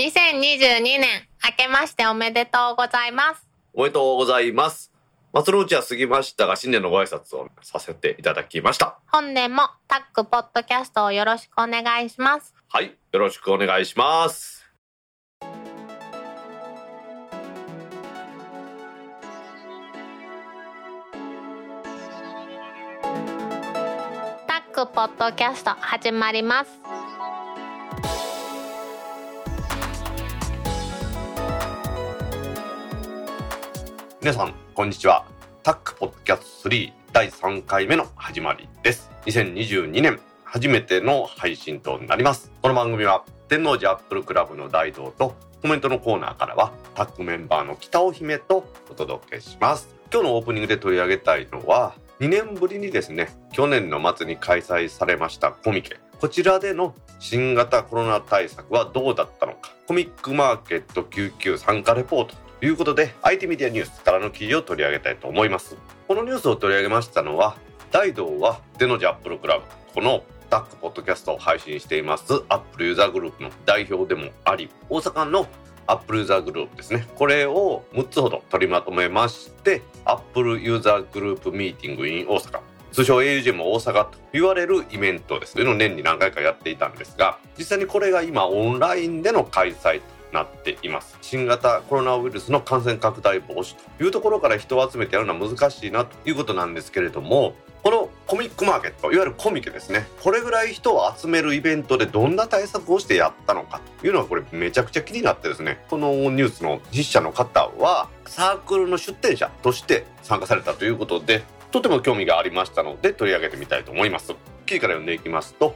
2022年明けましておめでとうございます。おめでとうございます。松の内は過ぎましたが、新年のご挨拶をさせていただきました。本年もタックポッドキャストをよろしくお願いします。はい、よろしくお願いします。タックポッドキャスト始まります。皆さん、こんにちは。タックポッドキャスト3第3回目の始まりです。2022年初めての配信となります。この番組は天王寺アップルクラブの大道とコメントのコーナーからはタックメンバーの北尾姫とお届けします。今日のオープニングで取り上げたいのは2年ぶりにですね、去年の末に開催されましたコミケ。こちらでの新型コロナ対策はどうだったのか。コミックマーケット99参加レポートいうことで IT メディアニュースからの記事を取り上げたいと思います。このニュースを取り上げましたのは大道はデノジアップルクラブこのタックポッドキャストを配信していますアップルユーザーグループの代表でもあり大阪のアップルユーザーグループですね。これを6つほど取りまとめましてアップルユーザーグループミーティング in 大阪通称 AUGM 大阪と言われるイベントです。というのを年に何回かやっていたんですが実際にこれが今オンラインでの開催となっています。新型コロナウイルスの感染拡大防止というところから人を集めてやるのは難しいなということなんですけれどもこのコミックマーケットいわゆるコミケですね。これぐらい人を集めるイベントでどんな対策をしてやったのかというのはこれめちゃくちゃ気になってですね。このニュースの実写の方はサークルの出展者として参加されたということでとても興味がありましたので取り上げてみたいと思います。記事から読んでいきますと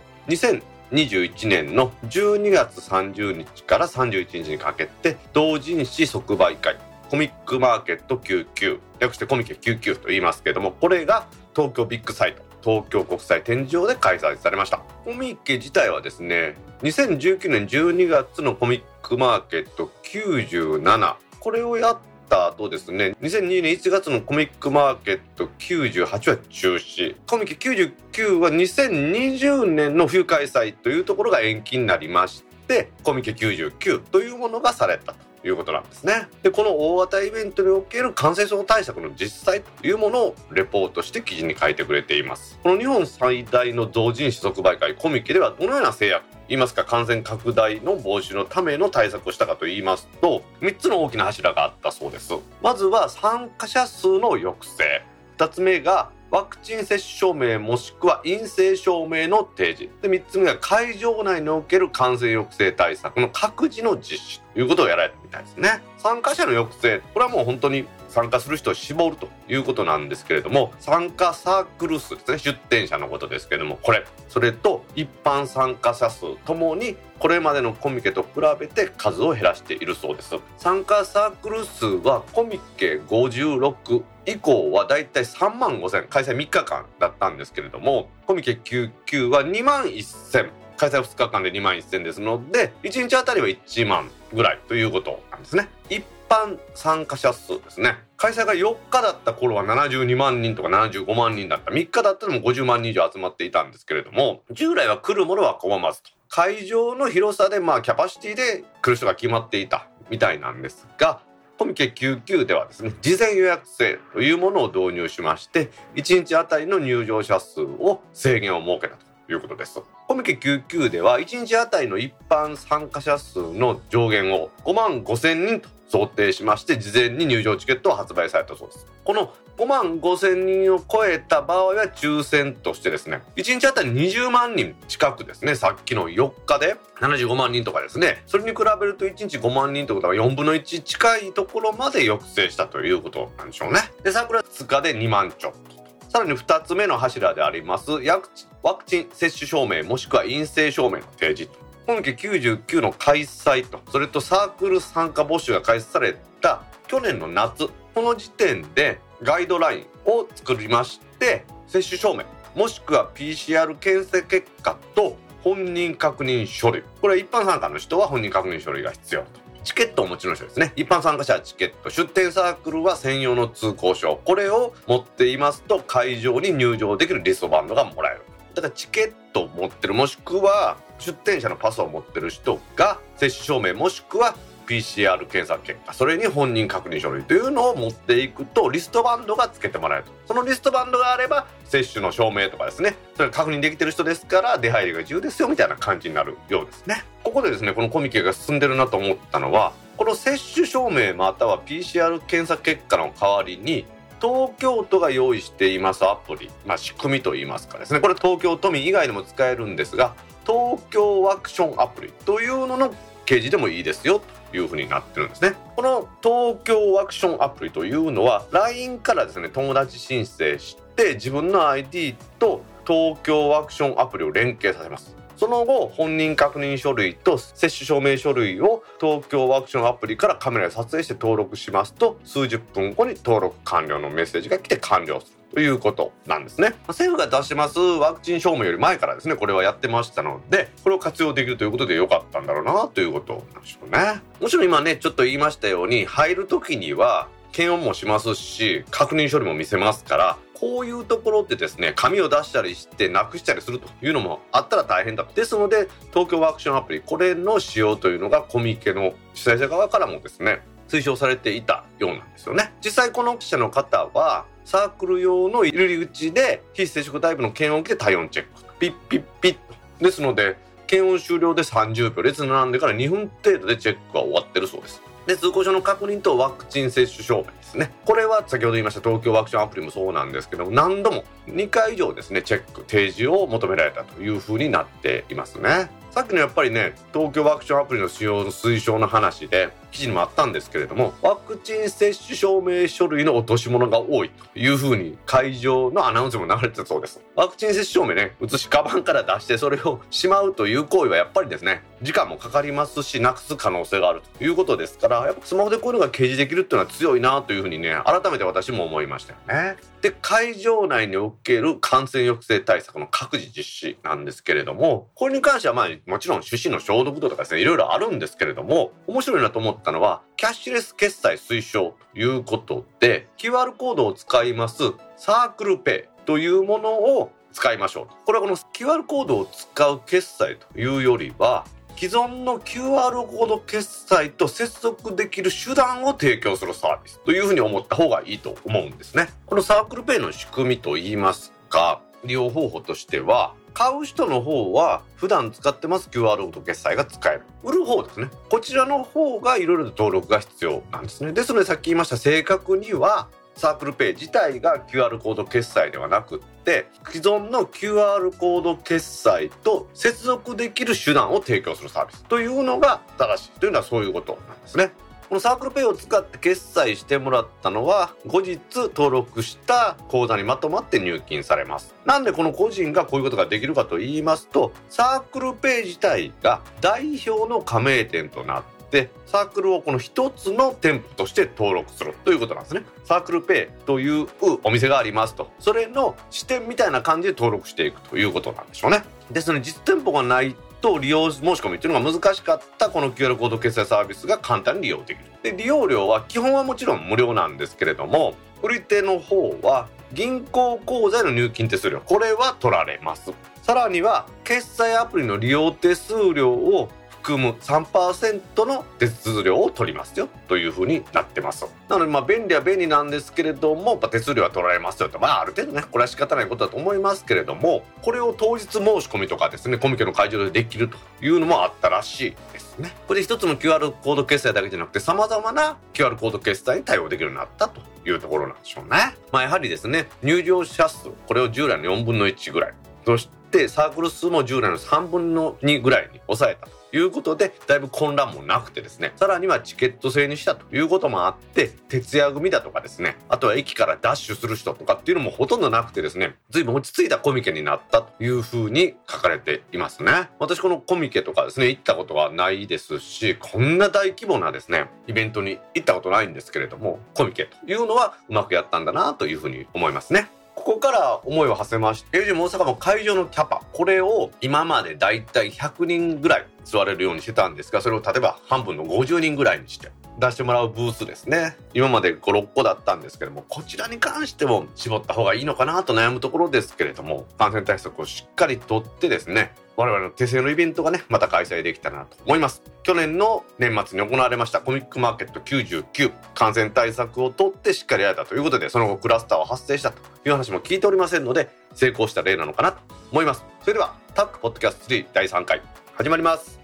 2021年の12月30日から31日にかけて同人誌即売会。コミックマーケット99略してコミケ99と言いますけれどもこれが東京ビッグサイト。東京国際展示場で開催されました。コミケ自体はですね2019年12月のコミックマーケット97これをやった後ですね2002年1月のコミックマーケット98は中止。コミケ99は2020年の冬開催というところが延期になりましてコミケ99というものがされたと。いうことなんですね。でこの大型イベントにおける感染症対策の実際というものをレポートして記事に書いてくれています。この日本最大の同人誌即売会コミケではどのような制約言いますか感染拡大の防止のための対策をしたかと言いますと3つの大きな柱があったそうです。まずは参加者数の抑制。2つ目がワクチン接種証明もしくは陰性証明の提示。で3つ目が会場内における感染抑制対策の各自の実施ということをやられたみたいですね。参加者の抑制これはもう本当に参加する人を絞るということなんですけれども参加サークル数ですね出展者のことですけれどもこれそれと一般参加者数ともにこれまでのコミケと比べて数を減らしているそうです。参加サークル数はコミケ56以降はだいたい3万5000開催3日間だったんですけれどもコミケ99は2万1000開催2日間で2万1000ですので1日あたりは1万ぐらいということなんですね。一般参加者数ですね。開催が4日だった頃は72万人とか75万人だった。3日だったらも50万人以上集まっていたんですけれども従来は来るものは拒まずと。会場の広さでまあキャパシティで来る人が決まっていたみたいなんですがコミケ99ではですね事前予約制というものを導入しまして1日あたりの入場者数を制限を設けたということです。コミケ99では1日あたりの一般参加者数の上限を5万5千人と想定しまして事前に入場チケットを発売されたそうです。この5万5千人を超えた場合は抽選としてですね1日あたり20万人近くですねさっきの4日で75万人とかですねそれに比べると1日5万人ということは4分の1近いところまで抑制したということなんでしょうね。で桜2日で2万ちょっとさらに2つ目の柱でありますワクチン接種証明もしくは陰性証明の提示と今期99の開催と。それとサークル参加募集が開始された去年の夏。この時点でガイドラインを作りまして接種証明もしくは PCR 検査結果と本人確認書類。これは一般参加の人は本人確認書類が必要と。チケットをお持ちの人ですね。一般参加者はチケット出店サークルは専用の通行証。これを持っていますと会場に入場できるリストバンドがもらえる。だからチケットを持ってるもしくは出店者のパスを持ってる人が接種証明もしくは PCR 検査結果それに本人確認書類というのを持っていくとリストバンドがつけてもらえる。とそのリストバンドがあれば接種の証明とかですね。それ確認できてる人ですから出入りが自由ですよみたいな感じになるようですね。ここでですねこのコミケが進んでるなと思ったのはこの接種証明または PCR 検査結果の代わりに東京都が用意していますアプリ、まあ、仕組みといいますかですね。これ東京都民以外でも使えるんですが東京ワクションアプリというのの掲示でもいいですよというふうになってるんですね。この東京ワクションアプリというのは LINE からですね友達申請して自分の ID と東京ワクションアプリを連携させます。その後本人確認書類と接種証明書類を東京ワクションアプリからカメラで撮影して登録しますと数十分後に登録完了のメッセージが来て完了するということなんですね。政府が出しますワクチン証明より前からですねこれはやってましたのでこれを活用できるということで良かったんだろうなということなんでしょうね。もちろん今ねちょっと言いましたように入る時には検温もしますし確認書類も見せますからこういうところってですね紙を出したりしてなくしたりするというのもあったら大変だ。ですので東京ワークションアプリこれの使用というのがコミケの主催者側からもですね推奨されていたようなんですよね。実際この記者の方はサークル用の入り口で非接触タイプの検温器で体温チェック。ピッピッピッ。とですので検温終了で30秒列並んでから2分程度でチェックは終わってるそうです。で通行証の確認とワクチン接種証明。ですね。これは先ほど言いました東京ワクチンアプリもそうなんですけども何度も2回以上ですねチェック提示を求められたというふうになっていますね。さっきのやっぱりね東京ワクチンアプリの使用の推奨の話で記事にもあったんですけれどもワクチン接種証明書類の落とし物が多いというふうに会場のアナウンスも流れてたそうです。ワクチン接種証明ね写しカバンから出してそれをしまうという行為はやっぱりですね時間もかかりますしなくす可能性があるということですからやっぱスマホでこういうのが掲示できるっていうのは強いなというふうにね改めて私も思いましたよね。で会場内における感染抑制対策の各自実施なんですけれどもこれに関してはまあもちろん手指の消毒度とかですねいろいろあるんですけれども面白いなと思ったのはキャッシュレス決済推奨ということで QR コードを使いますサークルペイというものを使いましょうこれはこの QR コードを使う決済というよりは既存の QR コード決済と接続できる手段を提供するサービスというふうに思った方がいいと思うんですね。このサークルペイの仕組みといいますか利用方法としては買う人の方は普段使ってます QR コード決済が使える。売る方ですね。こちらの方がいろいろと登録が必要なんですね。ですのでさっき言いました正確にはサークルペイ自体が QR コード決済ではなくって既存の QR コード決済と接続できる手段を提供するサービスというのが正しいというのはそういうことなんですね。このサークルペイを使って決済してもらったのは後日登録した口座にまとまって入金されますなんでこの個人がこういうことができるかと言いますとサークルペイ自体が代表の加盟店となっでサークルをこの一つの店舗として登録するということなんですね。サークルペイというお店がありますと。それの支店みたいな感じで登録していくということなんでしょうね。ですので実店舗がないと利用申し込みっていうのが難しかったこの QR コード決済サービスが簡単に利用できる。で利用料は基本はもちろん無料なんですけれども売り手の方は銀行口座への入金手数料これは取られます。さらには決済アプリの利用手数料を含む3%の手数料を取りますよというふうになってます。なのでまあ便利は便利なんですけれども、まあ、手数料は取られますよと。まあある程度ねこれは仕方ないことだと思いますけれどもこれを当日申し込みとかですねコミケの会場でできるというのもあったらしいですね。これで一つの QR コード決済だけじゃなくて様々な QR コード決済に対応できるようになったというところなんでしょうね。まあやはりですね入場者数これを従来の4分の1ぐらい。そしてサークル数も従来の3分の2ぐらいに抑えたと。いうことでだいぶ混乱もなくてですねさらにはチケット制にしたということもあって徹夜組だとかですねあとは駅からダッシュする人とかっていうのもほとんどなくてですね随分落ち着いたコミケになったというふうに書かれていますね。私このコミケとかですね行ったことはないですしこんな大規模なですねイベントに行ったことないんですけれどもコミケというのはうまくやったんだなというふうに思いますね。ここから思いを馳せまして AG 大阪も会場のキャパこれを今までだいたい100人ぐらい座れるようにしてたんですがそれを例えば半分の50人ぐらいにして出してもらうブースですね。今まで56個だったんですけどもこちらに関しても絞った方がいいのかなと悩むところですけれども感染対策をしっかりとってですね我々の手製のイベントがねまた開催できたらなと思います。去年の年末に行われましたコミックマーケット99感染対策をとってしっかりやれたということでその後クラスターは発生したという話も聞いておりませんので成功した例なのかなと思います。それではタックポッドキャスト3第3回始まります。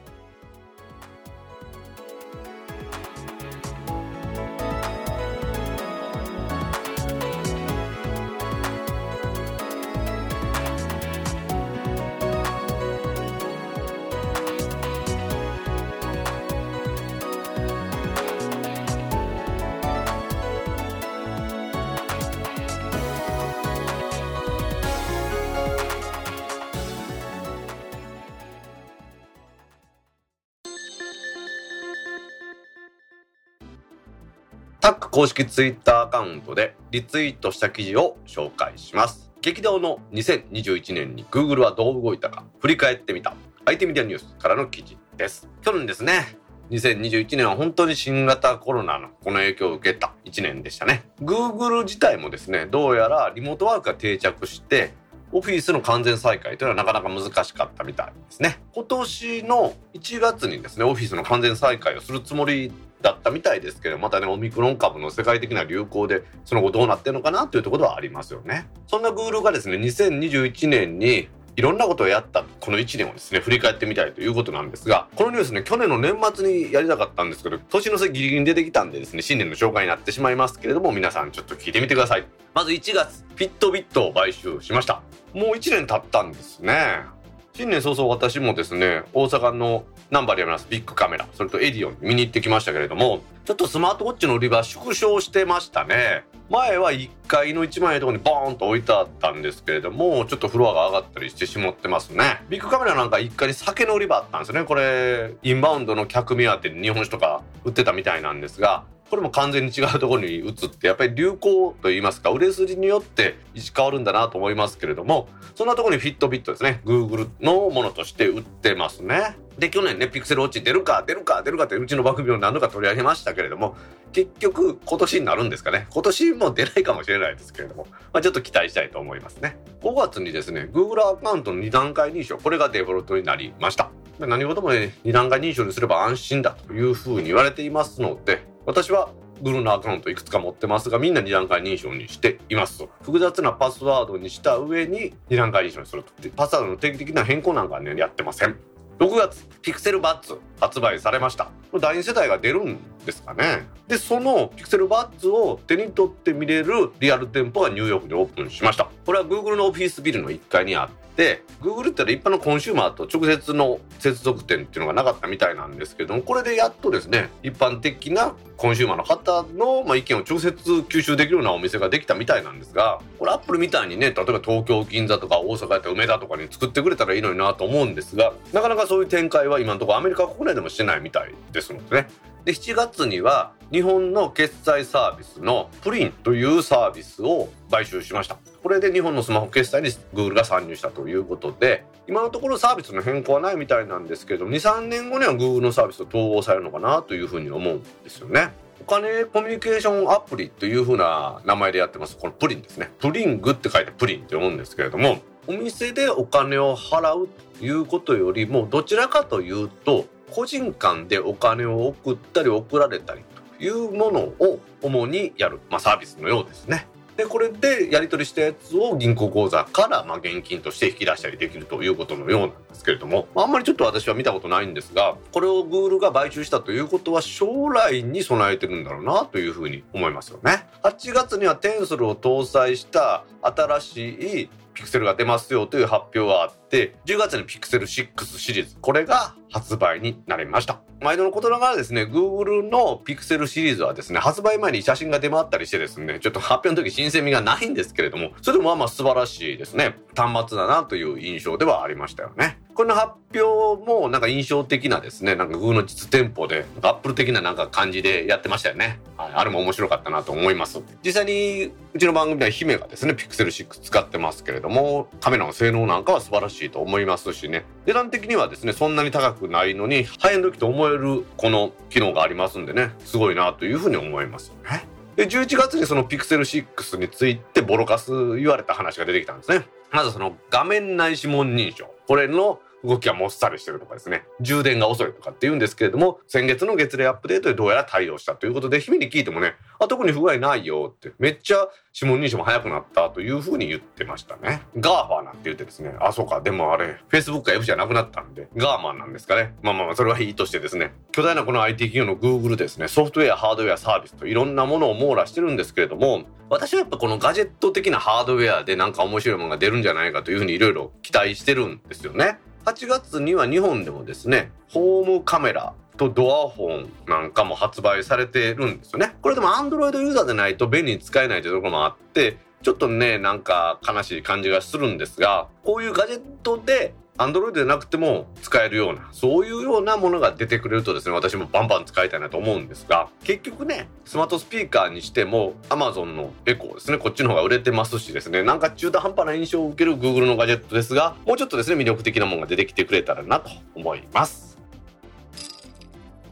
公式ツイッターアカウントでリツイートした記事を紹介します。激動の2021年に Google はどう動いたか振り返ってみた。IT メディアニュースからの記事です。去年ですね2021年は本当に新型コロナのこの影響を受けた1年でしたね。Google 自体もですねどうやらリモートワークが定着してオフィスの完全再開というのはなかなか難しかったみたいですね。今年の1月にですね、オフィスの完全再開をするつもりだったみたいですけど、またね、オミクロン株の世界的な流行で、その後どうなってるのかなというところはありますよね。そんな Google がですね、2021年にいろんなことをやったこの1年をですね振り返ってみたいということなんですがこのニュースね去年の年末にやりたかったんですけど年の瀬ギリギリに出てきたんでですね新年の紹介になってしまいますけれども皆さんちょっと聞いてみてください。まず1月フィットビットを買収しました。もう1年経ったんですね。新年早々私もですね大阪のナンバーでやりますビッグカメラそれとエディオン見に行ってきましたけれどもちょっとスマートウォッチの売り場縮小してましたね。前は1階の1万円のとこにボーンと置いてあったんですけれどもちょっとフロアが上がったりしてしまってますね。ビッグカメラなんか1階に酒の売り場あったんですよね。これインバウンドの客目当てに日本酒とか売ってたみたいなんですがこれも完全に違うところに移ってやっぱり流行といいますか売れ筋によって位置変わるんだなと思いますけれどもそんなところにフィットビットですね。Google のものとして売ってますね。で去年ねピクセルウォッチ出るか出るか出るかってうちの番組を何度か取り上げましたけれども結局今年になるんですかね。今年も出ないかもしれないですけれども、まあ、ちょっと期待したいと思いますね。5月にですね Google アカウントの2段階認証これがデフォルトになりました。何事もね2段階認証にすれば安心だというふうに言われていますので私はブルーのアカウントいくつか持ってますがみんな2段階認証にしています複雑なパスワードにした上に2段階認証にすると。パスワードの定期的な変更なんかねやってません。6月ピクセルバッズ。発売されました。第2世代が出るんですかね。でそのピクセルバッズを手に取って見れるリアル店舗がニューヨークでオープンしました。これは Google のオフィスビルの1階にあって Google って一般のコンシューマーと直接の接続点っていうのがなかったみたいなんですけどもこれでやっとですね一般的なコンシューマーの方の、ま、意見を直接吸収できるようなお店ができたみたいなんですがこれアップルみたいにね例えば東京銀座とか大阪やったら梅田とかに作ってくれたらいいのになと思うんですがなかなかそういう展開は今のところアメリカ国内でもしないみたいですのでね。で7月には日本の決済サービスのプリンというサービスを買収しました。これで日本のスマホ決済に Google が参入したということで今のところサービスの変更はないみたいなんですけど23年後には Google のサービスと統合されるのかなというふうに思うんですよね。お金コミュニケーションアプリというふうな名前でやってます。このプリンですね。プリングって書いてプリンって読むんですけれどもお店でお金を払うということよりもどちらかというと個人間でお金を送ったり送られたりというものを主にやる、まあ、サービスのようですね。でこれでやり取りしたやつを銀行口座からまあ現金として引き出したりできるということのようなんですけれどもあんまりちょっと私は見たことないんですがこれを Google が買収したということは将来に備えてるんだろうなというふうに思いますよね。8月にはテンソルを搭載した新しいピクセルが出ますよという発表があって10月にピクセル6シリーズこれが発売になりました。毎度のことながらですね Google のピクセルシリーズはですね発売前に写真が出回ったりしてですねちょっと発表の時新鮮味がないんですけれどもそれでもまあまあ素晴らしいですね。端末だなという印象ではありましたよね。この発表もなんか印象的なですねなんか Google の実店舗でアップル的ななんか感じでやってましたよね、はい、あれも面白かったなと思います。実際にうちの番組では姫がですねピクセル6使ってますけれどもカメラの性能なんかは素晴らししいと思いますしね。値段的にはですねそんなに高くないのにハイエンド機と思えるこの機能がありますんでねすごいなというふうに思いますよね。で11月にそのピクセル6についてボロカス言われた話が出てきたんですね。まずその画面内指紋認証。これの動きがもっさりしてるとかですね。充電が遅いとかって言うんですけれども先月の月例アップデートでどうやら対応したということで日々に聞いてもねあ特に不具合ないよってめっちゃ指紋認証も早くなったというふうに言ってましたね。 GAFA なんて言ってですねあそうかでもあれ Facebook が F じゃなくなったんでガーマンなんですかね。ままあまあそれはいいとしてですね。巨大なこの IT 企業の Google ですねソフトウェアハードウェアサービスといろんなものを網羅してるんですけれども私はやっぱこのガジェット的なハードウェアでなんか面白いものが出るんじゃないかというふうにいろいろ期待してるんですよね。8月には日本でもですねホームカメラとドアホンなんかも発売されてるんですよね。これでもアンドロイドユーザーでないと便利に使えないというところもあってちょっとねなんか悲しい感じがするんですがこういうガジェットでアンドロイドでなくても使えるようなそういうようなものが出てくれるとですね私もバンバン使いたいなと思うんですが結局ねスマートスピーカーにしても Amazon のエコーですねこっちの方が売れてますしですねなんか中途半端な印象を受ける Google のガジェットですがもうちょっとですね魅力的なものが出てきてくれたらなと思います。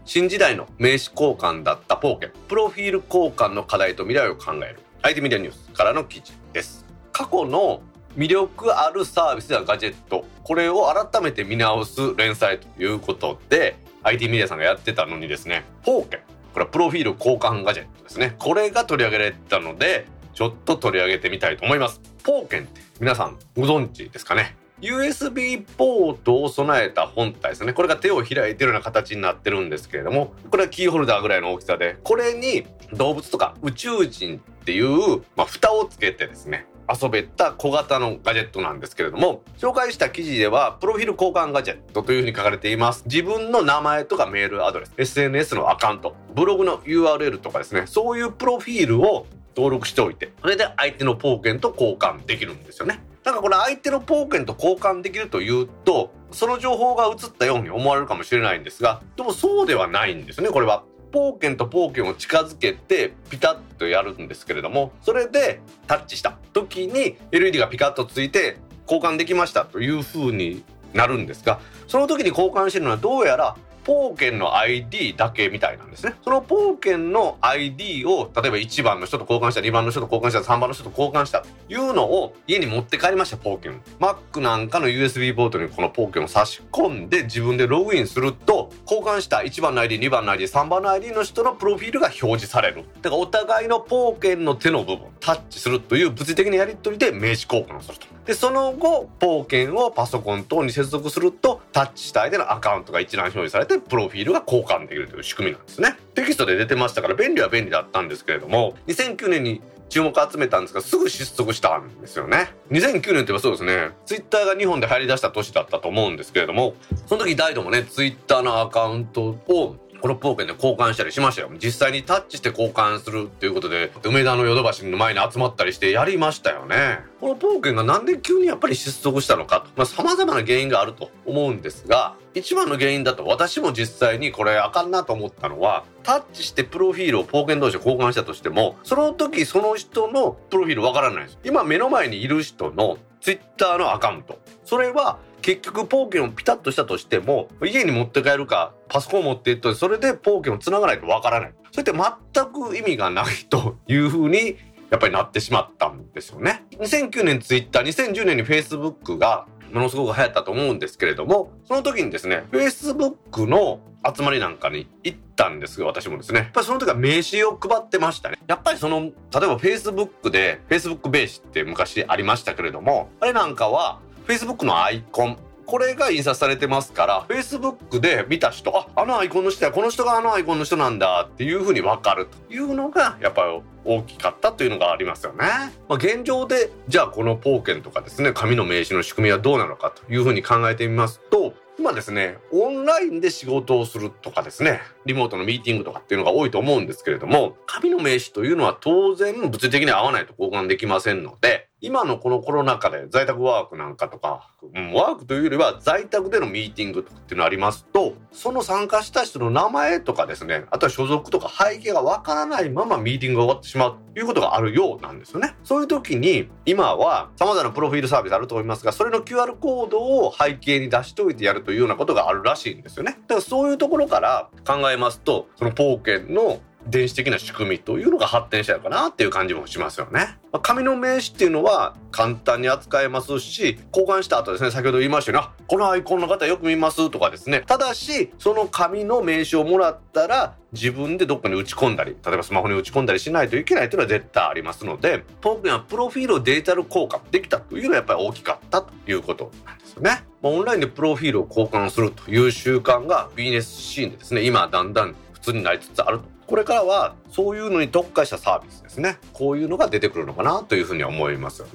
新時代の名刺交換だったポーケプロフィール交換の課題と未来を考える IT メディアニュースからの記事です。過去の魅力あるサービスやガジェット。これを改めて見直す連載ということで IT メディアさんがやってたのにですねポーケンこれはプロフィール交換ガジェットですね。これが取り上げられたのでちょっと取り上げてみたいと思います。ポーケンって皆さんご存知ですかね？USB ポートを備えた本体ですね。これが手を開いてるような形になってるんですけれどもこれはキーホルダーぐらいの大きさでこれに動物とか宇宙人っていう、まあ、蓋をつけてですね遊べた小型のガジェットなんですけれども紹介した記事ではプロフィール交換ガジェットというふうに書かれています。自分の名前とかメールアドレス SNS のアカウントブログの URL とかですねそういうプロフィールを登録しておいてそれで相手のポーケンと交換できるんですよね。なんかこれ相手のポーケンと交換できるというとその情報が映ったように思われるかもしれないんですがでもそうではないんですねこれは。ポーケンとポーケンを近づけてピタッとやるんですけれどもそれでタッチした時に LED がピカッとついて交換できましたというふうになるんですがその時に交換してるのはどうやらポーケンの ID だけみたいなんですね。そのポーケンの ID を例えば1番の人と交換した2番の人と交換した3番の人と交換したというのを家に持って帰りましたポーケン。Mac なんかの USB ポートにこのポーケンを差し込んで自分でログインすると交換した1番の ID2 番の ID3 番の ID の人のプロフィールが表示される。だからお互いのポーケンの手の部分タッチするという物理的なやり取りで名刺交換をすると。でその後ポーケンをパソコン等に接続するとタッチした相手のアカウントが一覧表示されてプロフィールが交換できるという仕組みなんですね。テキストで出てましたから便利は便利だったんですけれども2009年に注目集めたんですがすぐ失速したんですよね。2009年ってばそうですね。ツイッターが日本で入り出した年だったと思うんですけれどもその時ダイドもねツイッターのアカウントをこのポーケンで交換したりしましたよ。実際にタッチして交換するっていうことで梅田のヨドバシの前に集まったりしてやりましたよね。このポーケンがなんで急にやっぱり失速したのか。とまあ様々な原因があると思うんですが一番の原因だと私も実際にこれあかんなと思ったのはタッチしてプロフィールをポーケン同士で交換したとしてもその時その人のプロフィールわからないです。今目の前にいる人のツイッターのアカウント。それは結局ポーケンをピタッとしたとしても家に持って帰るかパソコン持っていってそれでポーケンをつながないとわからない。それって全く意味がないというふうにやっぱりなってしまったんですよね。2009年ツイッター2010年にフェイスブックがものすごく流行ったと思うんですけれどもその時にですねフェイスブックの集まりなんかに行ったんですが私もですね。やっぱりその時は名刺を配ってましたね。やっぱりその例えばフェイスブックでフェイスブック名刺って昔ありましたけれどもあれなんかは Facebook のアイコンこれが印刷されてますから Facebook で見た人ああのアイコンの人やこの人があのアイコンの人なんだっていうふうに分かるというのがやっぱり大きかったというのがありますよね。まあ、現状でじゃあこのポーケンとかですね紙の名刺の仕組みはどうなのかというふうに考えてみますと今ですねオンラインで仕事をするとかですねリモートのミーティングとかっていうのが多いと思うんですけれども紙の名刺というのは当然物理的に合わないと交換できませんので今のこのコロナ禍で在宅ワークなんかとか、うん、ワークというよりは在宅でのミーティングとかっていうのありますとその参加した人の名前とかですねあとは所属とか背景がわからないままミーティングが終わってしまうということがあるようなんですよね。そういう時に今は様々なプロフィールサービスあると思いますがそれの QR コードを背景に出しておいてやるというようなことがあるらしいんですよね。だからそういうところから考えますとそのポーケンの電子的な仕組みというのが発展したのかなっていう感じもしますよね。紙の名刺っていうのは簡単に扱えますし交換した後ですね先ほど言いましたようにこのアイコンの方よく見ますとかですねただしその紙の名刺をもらったら自分でどっかに打ち込んだり例えばスマホに打ち込んだりしないといけないというのは絶対ありますのでトークンはプロフィールをデジタル交換できたというのはやっぱり大きかったということなんですよね。オンラインでプロフィールを交換するという習慣がビジネスシーンでですね今だんだん普通になりつつあるとこれからはそういうのに特化したサービスですね。こういうのが出てくるのかなというふうに思いますよね。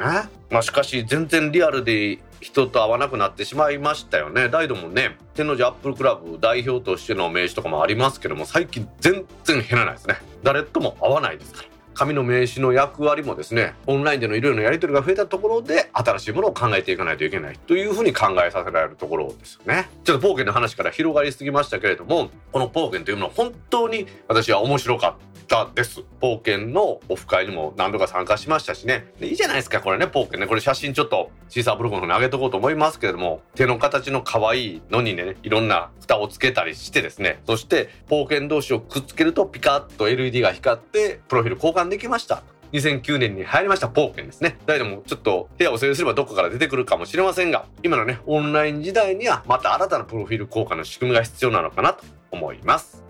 まあしかし全然リアルで人と会わなくなってしまいましたよね。大イもね天王寺アップルクラブ代表としての名刺とかもありますけども最近全然減らないですね。誰とも会わないですから。紙の名刺の役割もですねオンラインでのいろいろなやり取りが増えたところで新しいものを考えていかないといけないというふうに考えさせられるところですよね。ちょっとポーケンの話から広がりすぎましたけれどもこのポーケンというものは本当に私は面白かった。たです。ポーケンのオフ会にも何度か参加しましたしね。いいじゃないですか、これね、ポーケンね。これ写真ちょっとシーサーブログの方に上げとこうと思いますけれども、手の形の可愛いのにね、いろんな蓋をつけたりしてですね、そしてポーケン同士をくっつけるとピカッと LED が光って、プロフィール交換できました。2009年に入りましたポーケンですね。誰でもちょっと部屋を整理すればどこから出てくるかもしれませんが、今のね、オンライン時代にはまた新たなプロフィール交換の仕組みが必要なのかなと思います。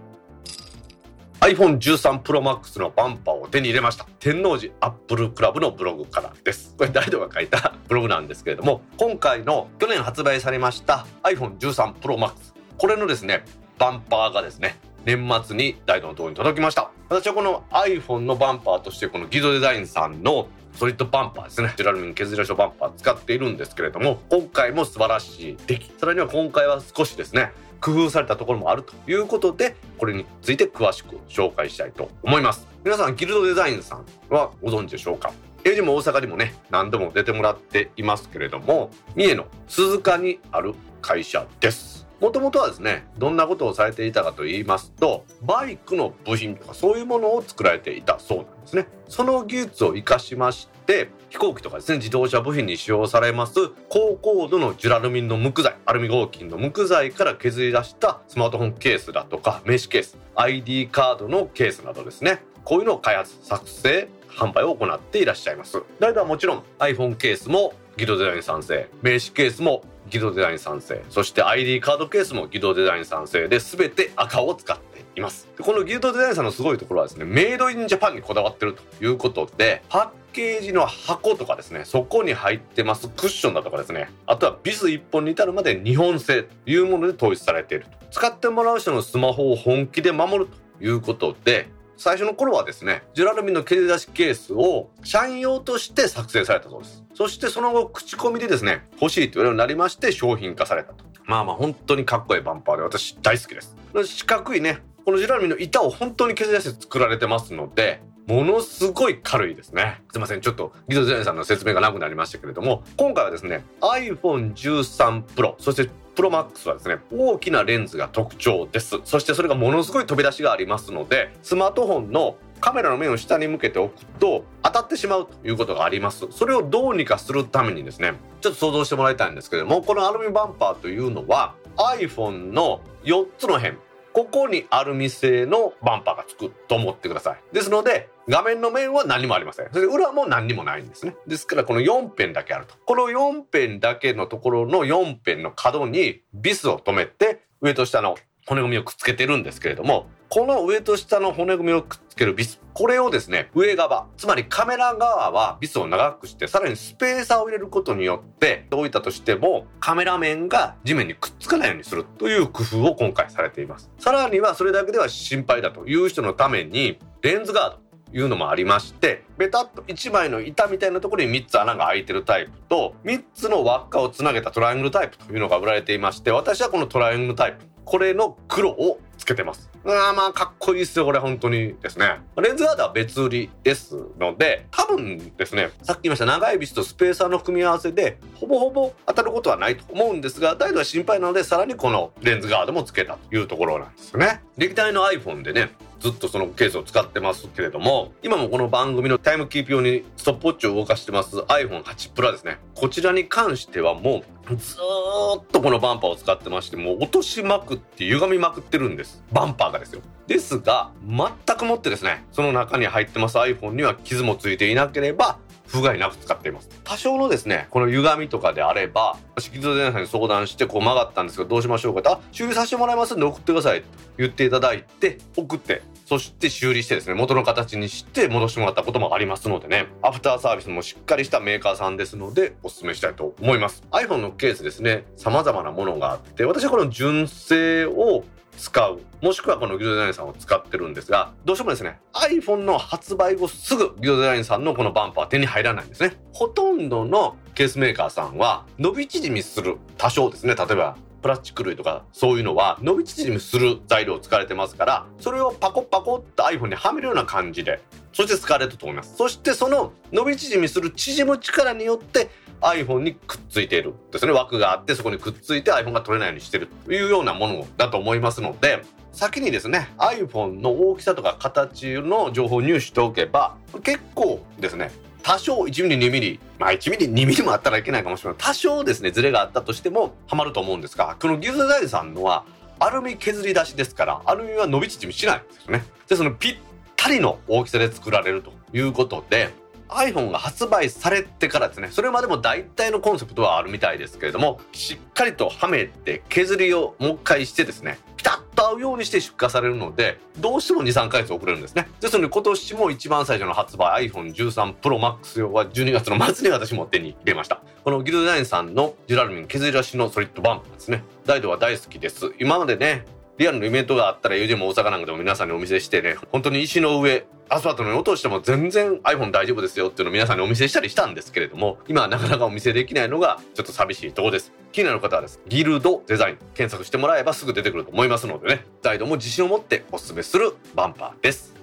iPhone13 Pro Max のバンパーを手に入れました。天王寺アップルクラブのブログからです。これ誰が書いた ブログなんですけれども今回の去年発売されました iPhone13 Pro Max これのですねバンパーがですね年末に大道のところに届きました。私はこの iPhone のバンパーとしてこのギドデザインさんのソリッドバンパーですねジュラルミン削り出しバンパー使っているんですけれども今回も素晴らしい出来。さらには今回は少しですね工夫されたところもあるということでこれについて詳しく紹介したいと思います。皆さんギルドデザインさんはご存知でしょうか？エジも大阪にもね何度も出てもらっていますけれども三重の鈴鹿にある会社です。もともとはですねどんなことをされていたかと言いますとバイクの部品とかそういうものを作られていたそうなんですね。その技術を生かしまして飛行機とかですね自動車部品に使用されます高高度のジュラルミンの木材アルミ合金の木材から削り出したスマートフォンケースだとか名刺ケース ID カードのケースなどですね。こういうのを開発作成販売を行っていらっしゃいます。誰はもちろん iPhone ケースもギドデザイン賛成名刺ケースもギドデザイン賛成そして ID カードケースもギドデザイン賛成で全て赤を使っています。このギルドデザインさんのすごいところはですねメイドインジャパンにこだわってるということでパッケージの箱とかですねそこに入ってますクッションだとかですねあとはビス1本に至るまで日本製というもので統一されていると。使ってもらう人のスマホを本気で守るということで最初の頃はですねジュラルミンの切り出しケースを社員用として作成されたそうです。そしてその後口コミでですね欲しいと言われるようになりまして商品化されたと。まあまあ本当にかっこいいバンパーで私大好きです。四角いねこのジラルミの板を本当に削り出して作られてますのでものすごい軽いですね。すいません。ちょっとギゾゼンさんの説明がなくなりましたけれども、今回はですね、iPhone13 Pro、そしてプロマックスはですね、大きなレンズが特徴です。そしてそれがものすごい飛び出しがありますので、スマートフォンのカメラの面を下に向けておくと当たってしまうということがあります。それをどうにかするためにですね、ちょっと想像してもらいたいんですけども、このアルミバンパーというのは iPhone の4つの辺、ここにアルミ製のバンパーがつくと思ってください。ですので、画面の面は何もありません。それで裏も何にもないんですね。ですからこの4辺だけあると。この4辺だけのところの4辺の角にビスを止めて上と下の骨組みをくっつけてるんですけれども、この上と下の骨組みをくっつけるビス、これをですね、上側、つまりカメラ側はビスを長くして、さらにスペーサーを入れることによって、置いったとしても、カメラ面が地面にくっつかないようにするという工夫を今回されています。さらにはそれだけでは心配だという人のために、レンズガード、いうのもありましてベタっと1枚の板みたいなところに3つ穴が開いてるタイプと3つの輪っかをつなげたトライアングルタイプというのが売られていまして私はこのトライアングルタイプこれの黒をつけてます。あーまあかっこいいっすよこれ本当にですね。レンズガードは別売りですので多分ですねさっき言いました長いビスとスペーサーの組み合わせでほぼほぼ当たることはないと思うんですが態度は心配なのでさらにこのレンズガードもつけたというところなんですよね。歴代の iPhone でねずっとそのケースを使ってますけれども今もこの番組のタイムキープ用にストップウォッチを動かしてます iPhone8 Plus ですね。こちらに関してはもうずーっとこのバンパーを使ってましてもう落としまくって歪みまくってるんです。バンパーがですよ。ですが全くもってですねその中に入ってます iPhone には傷もついていなければ不甲斐なく使っています。多少のですねこの歪みとかであれば色素電さんに相談してこう曲がったんですけどどうしましょうかとあ修理させてもらいますんで送ってくださいと言っていただいて送ってそして修理してですね元の形にして戻してもらったこともありますのでねアフターサービスもしっかりしたメーカーさんですのでお勧めしたいと思います。iPhone のケースですね様々なものがあって私はこの純正を使うもしくはこのギルドデザインさんを使ってるんですがどうしてもですね iPhone の発売後すぐギルドデザインさんのこのバンパー手に入らないんですね。ほとんどのケースメーカーさんは伸び縮みする多少ですね例えばプラスチック類とかそういうのは伸び縮みする材料を使われてますからそれをパコパコって iPhone にはめるような感じでそして使われると思いますそしてその伸び縮みする縮む力によって iPhone にくっついているですね。枠があってそこにくっついて iPhone が取れないようにしてるというようなものだと思いますので先にですね iPhone の大きさとか形の情報を入手しておけば結構ですね多少1ミリ2ミリまあ1ミリ2ミリもあったらいけないかもしれない。多少ですねズレがあったとしてもハマると思うんですがこのギューザイさんのはアルミ削り出しですからアルミは伸び縮みしないんですよね。でそのぴったりの大きさで作られるということで iPhone が発売されてからですねそれまでも大体のコンセプトはあるみたいですけれどもしっかりとはめて削りをもう一回してですねピタッと合うようにして出荷されるのでどうしても23ヶ月遅れるんですね。ですので今年も一番最初の発売 iPhone13 Pro Max 用は12月の末に私も手に入れました。このギルドデザインさんのジュラルミン削り出しのソリッドバンプですね。大度は大好きです。今までねリアルのイベントがあったら UJ も大阪なんかでも皆さんにお見せしてね本当に石の上アスファルトの上落としても全然 iPhone 大丈夫ですよっていうのを皆さんにお見せしたりしたんですけれども今はなかなかお見せできないのがちょっと寂しいとこです。気になる方はです。ねギルドデザイン検索してもらえばすぐ出てくると思いますのでね。大度も自信を持ってお勧めするバンパーです。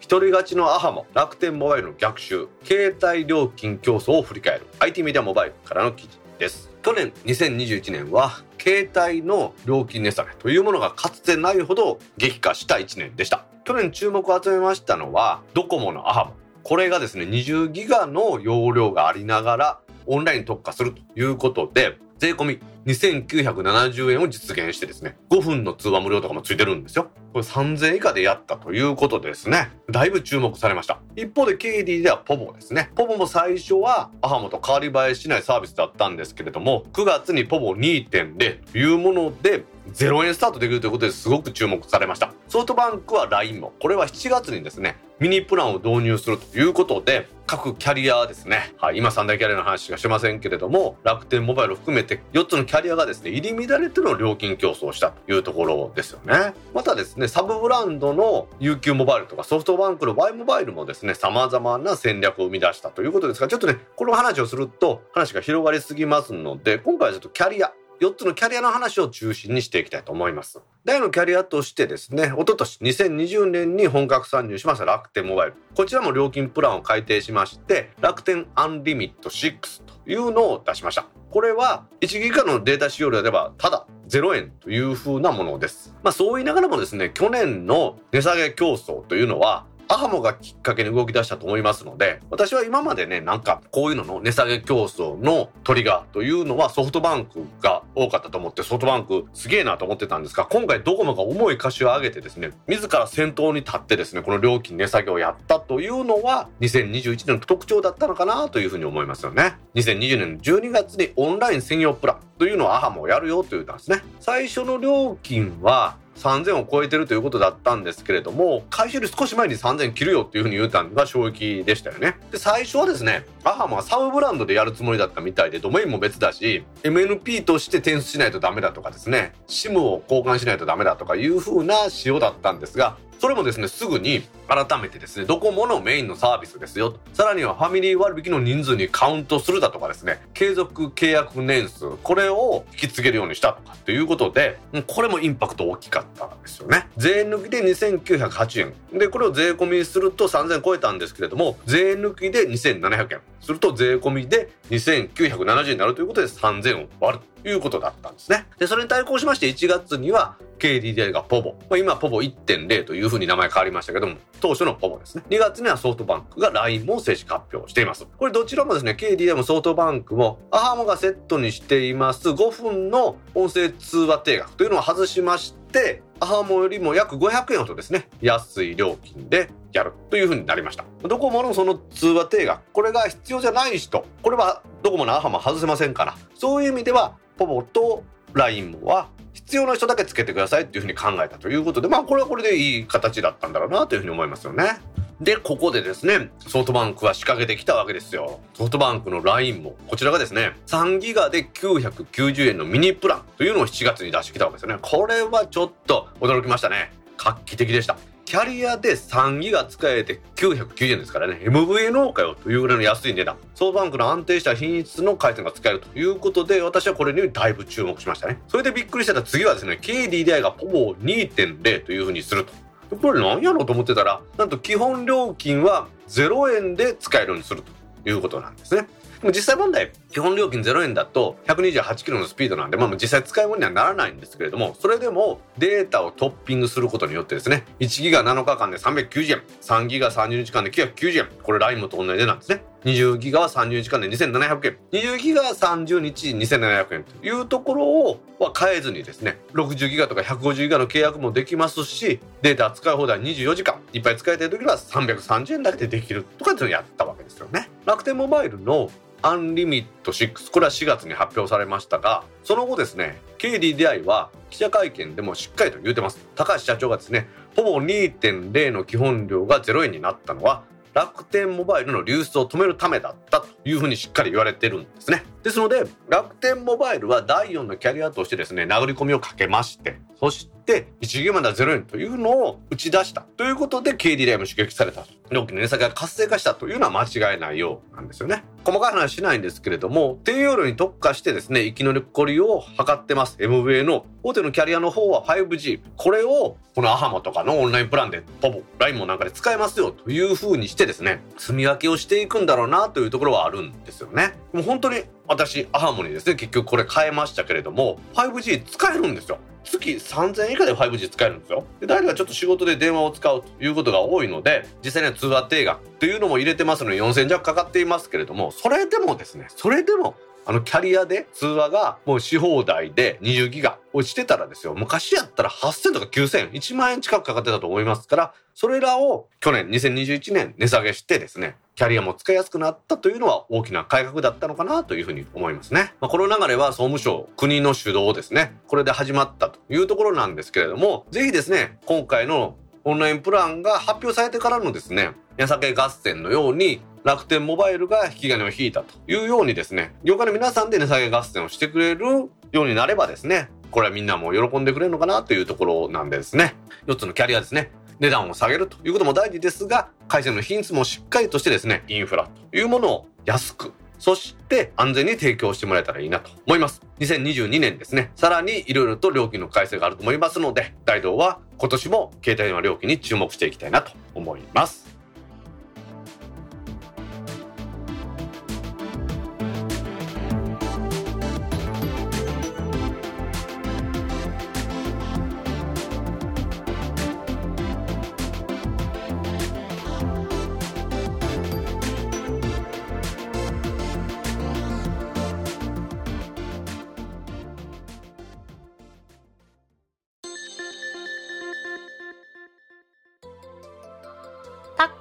一人勝ちのアハモ楽天モバイルの逆襲携帯料金競争を振り返る。IT メディアモバイルからの記事です。去年2021年は携帯の料金値下げというものがかつてないほど激化した1年でした。去年注目を集めましたのはドコモのアハモ。これがですね20ギガの容量がありながらオンライン特化するということで税込み2970円を実現してですね5分の通話無料とかもついてるんですよ。これ3000円以下でやったということですね。だいぶ注目されました。一方で KD ではポボですね。ポボも最初はアハモと変わり映えしないサービスだったんですけれども9月にポボ2.0というもので0円スタートできるということですごく注目されました。ソフトバンクは LINE もこれは7月にですねミニプランを導入するということで各キャリアですね、はい、今三大キャリアの話しかしてませんけれども楽天モバイルを含めて4つのキャキャリアがですね入り乱れての料金競争をしたというところですよねまたですねサブブランドの UQ モバイルとかソフトバンクの Y モバイルもですね様々な戦略を生み出したということですがちょっとねこの話をすると話が広がりすぎますので今回はちょっとキャリア4つのキャリアの話を中心にしていきたいと思います。大のキャリアとしてですね、一昨年2020年に本格参入しました楽天モバイル。こちらも料金プランを改定しまして、楽天アンリミット6というのを出しました。これは1ギガのデータ使用量ではただ0円という風なものです。まあそう言いながらもですね、去年の値下げ競争というのはアハモがきっかけに動き出したと思いますので、私は今までね、なんかこういうのの値下げ競争のトリガーというのはソフトバンクが多かったと思って、ソフトバンクすげえなと思ってたんですが、今回ドコモが重い貸しを上げてですね、自ら先頭に立ってですね、この料金値下げをやったというのは、2021年の特徴だったのかなというふうに思いますよね。2020年の12月にオンライン専用プランというのをアハモをやるよと言ったんですね。最初の料金は3000を超えてるということだったんですけれども開始より少し前に3000切るよっていうふうに言ったのが衝撃でしたよね。で最初はですねアハマはサブブランドでやるつもりだったみたいでドメインも別だし MNP として転出しないとダメだとかですね SIM を交換しないとダメだとかいう風な仕様だったんですがそれもですねすぐに改めてですねドコモのメインのサービスですよ。さらにはファミリー割引の人数にカウントするだとかですね。継続契約年数。これを引き継げるようにしたとかということでこれもインパクト大きかったんですよね。税抜きで2908円。でこれを税込みにすると3000超えたんですけれども税抜きで2700円。すると税込みで2970円になるということで3000を割るということだったんですね。でそれに対抗しまして1月には KDDI がポボ、まあ、今ポボ1.0というふうに名前変わりましたけども当初のポボですね。2月にはソフトバンクが LINE も正式発表しています。これどちらもですね KDDI もソフトバンクもアハモがセットにしています。5分の音声通話定額というのを外しましてアハモよりも約500円ほどですね安い料金でやるというふうになりました。ドコモのその通話定額これが必要じゃない人これはドコモのアハモ外せませんからそういう意味ではポボと LINE は必要な人だけつけてくださいっていうふうに考えたということでまあこれはこれでいい形だったんだろうなというふうに思いますよね。で、ここでですね、ソフトバンクは仕掛けてきたわけですよ。ソフトバンクの LINE も、こちらがですね、3ギガで990円のミニプランというのを7月に出してきたわけですよね。これはちょっと驚きましたね。画期的でした。キャリアで3ギガ使えて990円ですからね。MVNO かよというぐらいの安い値段。ソフトバンクの安定した品質の回線が使えるということで私はこれにだいぶ注目しましたね。それでびっくりしてた次はですね KDDI がポボ2.0というふうにすると。これ何やろうと思ってたらなんと基本料金は0円で使えるようにするということなんですね。も実際問題基本料金0円だと128キロのスピードなんで、まあ、実際使い物にはならないんですけれどもそれでもデータをトッピングすることによってですね1ギガ7日間で390円3ギガ30日間で990円これ LINE もと同じなんですね。20ギガは30日間で2700円20ギガは30日2700円というところをは変えずにですね60ギガとか150ギガの契約もできますしデータ使い放題24時間いっぱい使いたい時は330円だけでできるとかっていうのをやったわけですよね。楽天モバイルのアンリミット6これは4月に発表されましたがその後ですね KDDI は記者会見でもしっかりと言うてます。高橋社長がですねほぼ2.0の基本料が0円になったのは楽天モバイルの流出を止めるためだったと。いうふうにしっかり言われてるんですね。ですので楽天モバイルは第4のキャリアとしてですね殴り込みをかけましてそして1ギガまでは0円というのを打ち出した。ということで KDDI も刺激された。料金の値下げが活性化したというのは間違いないようなんですよね。細かい話しないんですけれども低用量に特化してですね生き残りを図ってます。MVA の大手のキャリアの方は 5G これをこのアハモとかのオンラインプランでポボ LINE もなんかで使えますよという風にしてですね積み分けをしていくんだろうなというところはあるんですよね。もう本当に私アハモにですね。結局これ変えましたけれども 5G 使えるんですよ。月3000円以下で 5G 使えるんですよ。で誰がちょっと仕事で電話を使うということが多いので実際には通話定額というのも入れてますので4000円弱かかっていますけれどもそれでもですねそれでもあのキャリアで通話がもうし放題で20ギガ落ちてたらですよ昔やったら8000とか9000 1万円近くかかってたと思いますからそれらを去年2021年値下げしてですねキャリアも使いやすくなったというのは大きな改革だったのかなというふうに思いますね。まあ、この流れは総務省、国の主導ですね。これで始まったというところなんですけれども、ぜひですね、今回のオンラインプランが発表されてからのですね、値下げ合戦のように楽天モバイルが引き金を引いたというようにですね、業界の皆さんで値下げ合戦をしてくれるようになればですね、これはみんなも喜んでくれるのかなというところなんでですね、4つのキャリアですね、値段を下げるということも大事ですが、回線の品質もしっかりとしてですね、インフラというものを安く、そして安全に提供してもらえたらいいなと思います。2022年ですね、さらにいろいろと料金の改正があると思いますので、大道は今年も携帯電話料金に注目していきたいなと思います。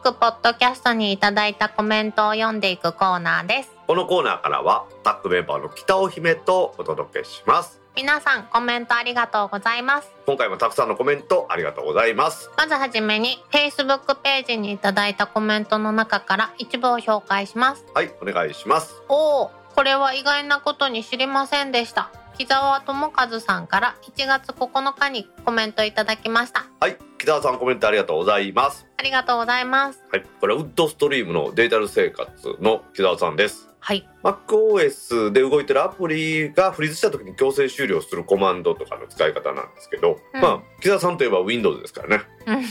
タックポッドキャストにいただいたコメントを読んでいくコーナーです。このコーナーからはタックメンバーの北尾姫とお届けします。皆さんコメントありがとうございます。今回もたくさんのコメントありがとうございます。まずはじめに Facebook ページにいただいたコメントの中から一部を紹介します。はい、お願いします。おお、これは意外なことに知りませんでした。木澤智和さんから1月9日にコメントいただきました。はい、木澤さんコメントありがとうございますありがとうございます。はいこれはウッドストリームのデータル生活の木澤さんですはい。MacOS で動いてるアプリがフリーズした時に強制終了するコマンドとかの使い方なんですけど、うんまあ木澤さんといえば Windows ですからねうん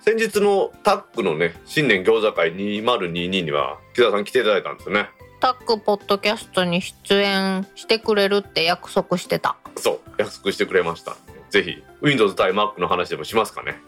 先日のタックのね新年餃子会2022には木澤さん来ていただいたんですよねタックポッドキャストに出演してくれるって約束してた。そう約束してくれました。ぜひ Windows 対 Mac の話でもしますかね。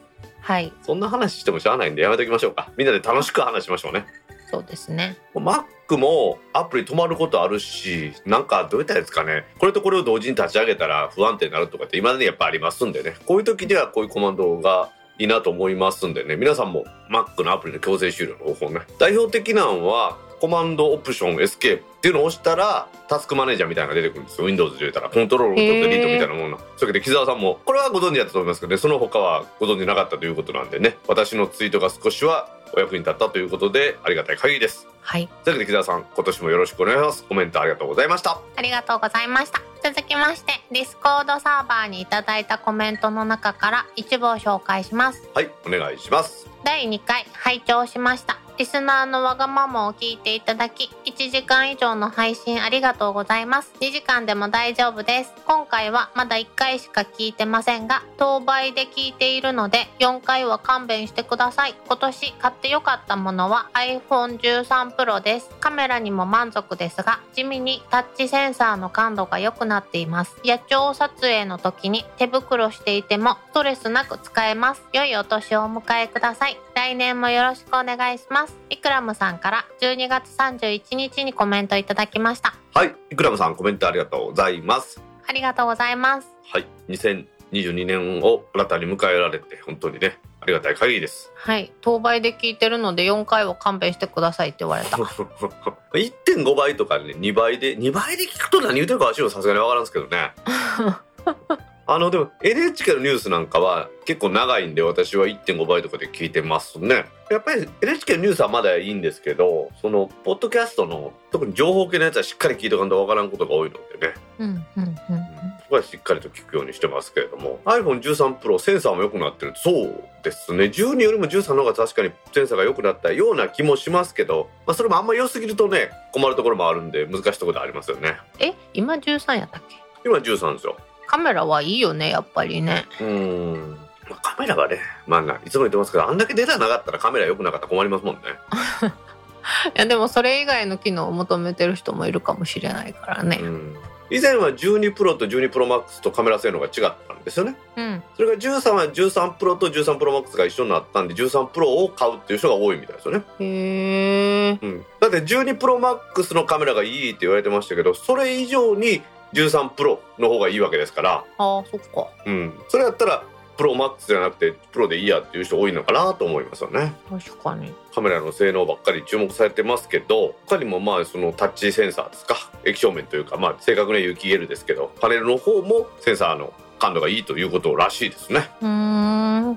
はい。そんな話してもしゃあないんでやめときましょうか。みんなで楽しく話しましょうね。そうですね。Mac もアプリ止まることあるしなんかどういったやつかね。これとこれを同時に立ち上げたら不安定になるとかって今までにやっぱありますんでね。こういう時にはこういうコマンドがいいなと思いますんでね。皆さんも Mac のアプリの強制終了の方法ね。代表的なのはコマンドオプションエスケープっていうのを押したらタスクマネージャーみたいなのが出てくるんですよ。Windows で言ったら。コントロールオルトデリートみたいなものな。それで木澤さんもこれはご存知だったと思いますけどね。その他はご存知なかったということなんでね。私のツイートが少しはお役に立ったということでありがたい限りです。はい。というわけで木澤さん今年もよろしくお願いします。コメントありがとうございました。ありがとうございました。続きまして、ディスコードサーバーにいただいたコメントの中から一部を紹介します。はいお願いします第2回拝聴しました。リスナーのわがままを聞いていただき、1時間以上の配信ありがとうございます。2時間でも大丈夫です。今回はまだ1回しか聞いてませんが、等倍で聞いているので、4回は勘弁してください。今年買ってよかったものは iPhone 13 Pro です。カメラにも満足ですが、地味にタッチセンサーの感度が良くなっています。野鳥撮影の時に手袋していてもストレスなく使えます。良いお年をお迎えください。来年もよろしくお願いします。イクラムさんから12月31日にコメントいただきました。はいイクラムさんコメントありがとうございますありがとうございます。はい2022年を新たに迎えられて本当にねありがたい限りですはい。当倍で聞いてるので4回は勘弁してくださいって言われた。1.5倍とかね2倍で2倍で聞くと何言ってるかはさすがに分からんですけどね あのでも NHK のニュースなんかは結構長いんで私は1.5倍とかで聞いてますね。やっぱり NHK のニュースはまだいいんですけどそのポッドキャストの特に情報系のやつはしっかり聞いとかんと分からんことが多いのでね。うん、うん、うん。そこはしっかりと聞くようにしてますけれども。iPhone13 Pro センサーも良くなってる。そうですね。12よりも13の方が確かにセンサーが良くなったような気もしますけど、まあ、それもあんま良すぎるとね困るところもあるんで難しいところでありますよね。え、今13やったっけ？今13ですよカメラはいいよね、やっぱりね。うーんまあカメラはねまあないつも言ってますけどあんだけデータなかったらカメラ良くなかったら困りますもんね いや、でもそれ以外の機能を求めてる人もいるかもしれないからね。うん以前は12 Pro と12 Pro Max とカメラ性能が違ったんですよねうん。それが13は13 Pro と13 Pro Max が一緒になったんで13 Pro を買うっていう人が多いみたいですよねへえ。うん、だって12プロマックスのカメラがいいって言われてましたけどそれ以上に13プロの方がいいわけですから、ああ、そっか。うん、それやったらプロマックスじゃなくてプロでいいやっていう人多いのかなと思いますよね確かに。カメラの性能ばっかり注目されてますけど他にもまあそのタッチセンサーですか液晶面というかまあ正確には有機 EL ですけどパネルの方もセンサーの感度がいいということらしいですね。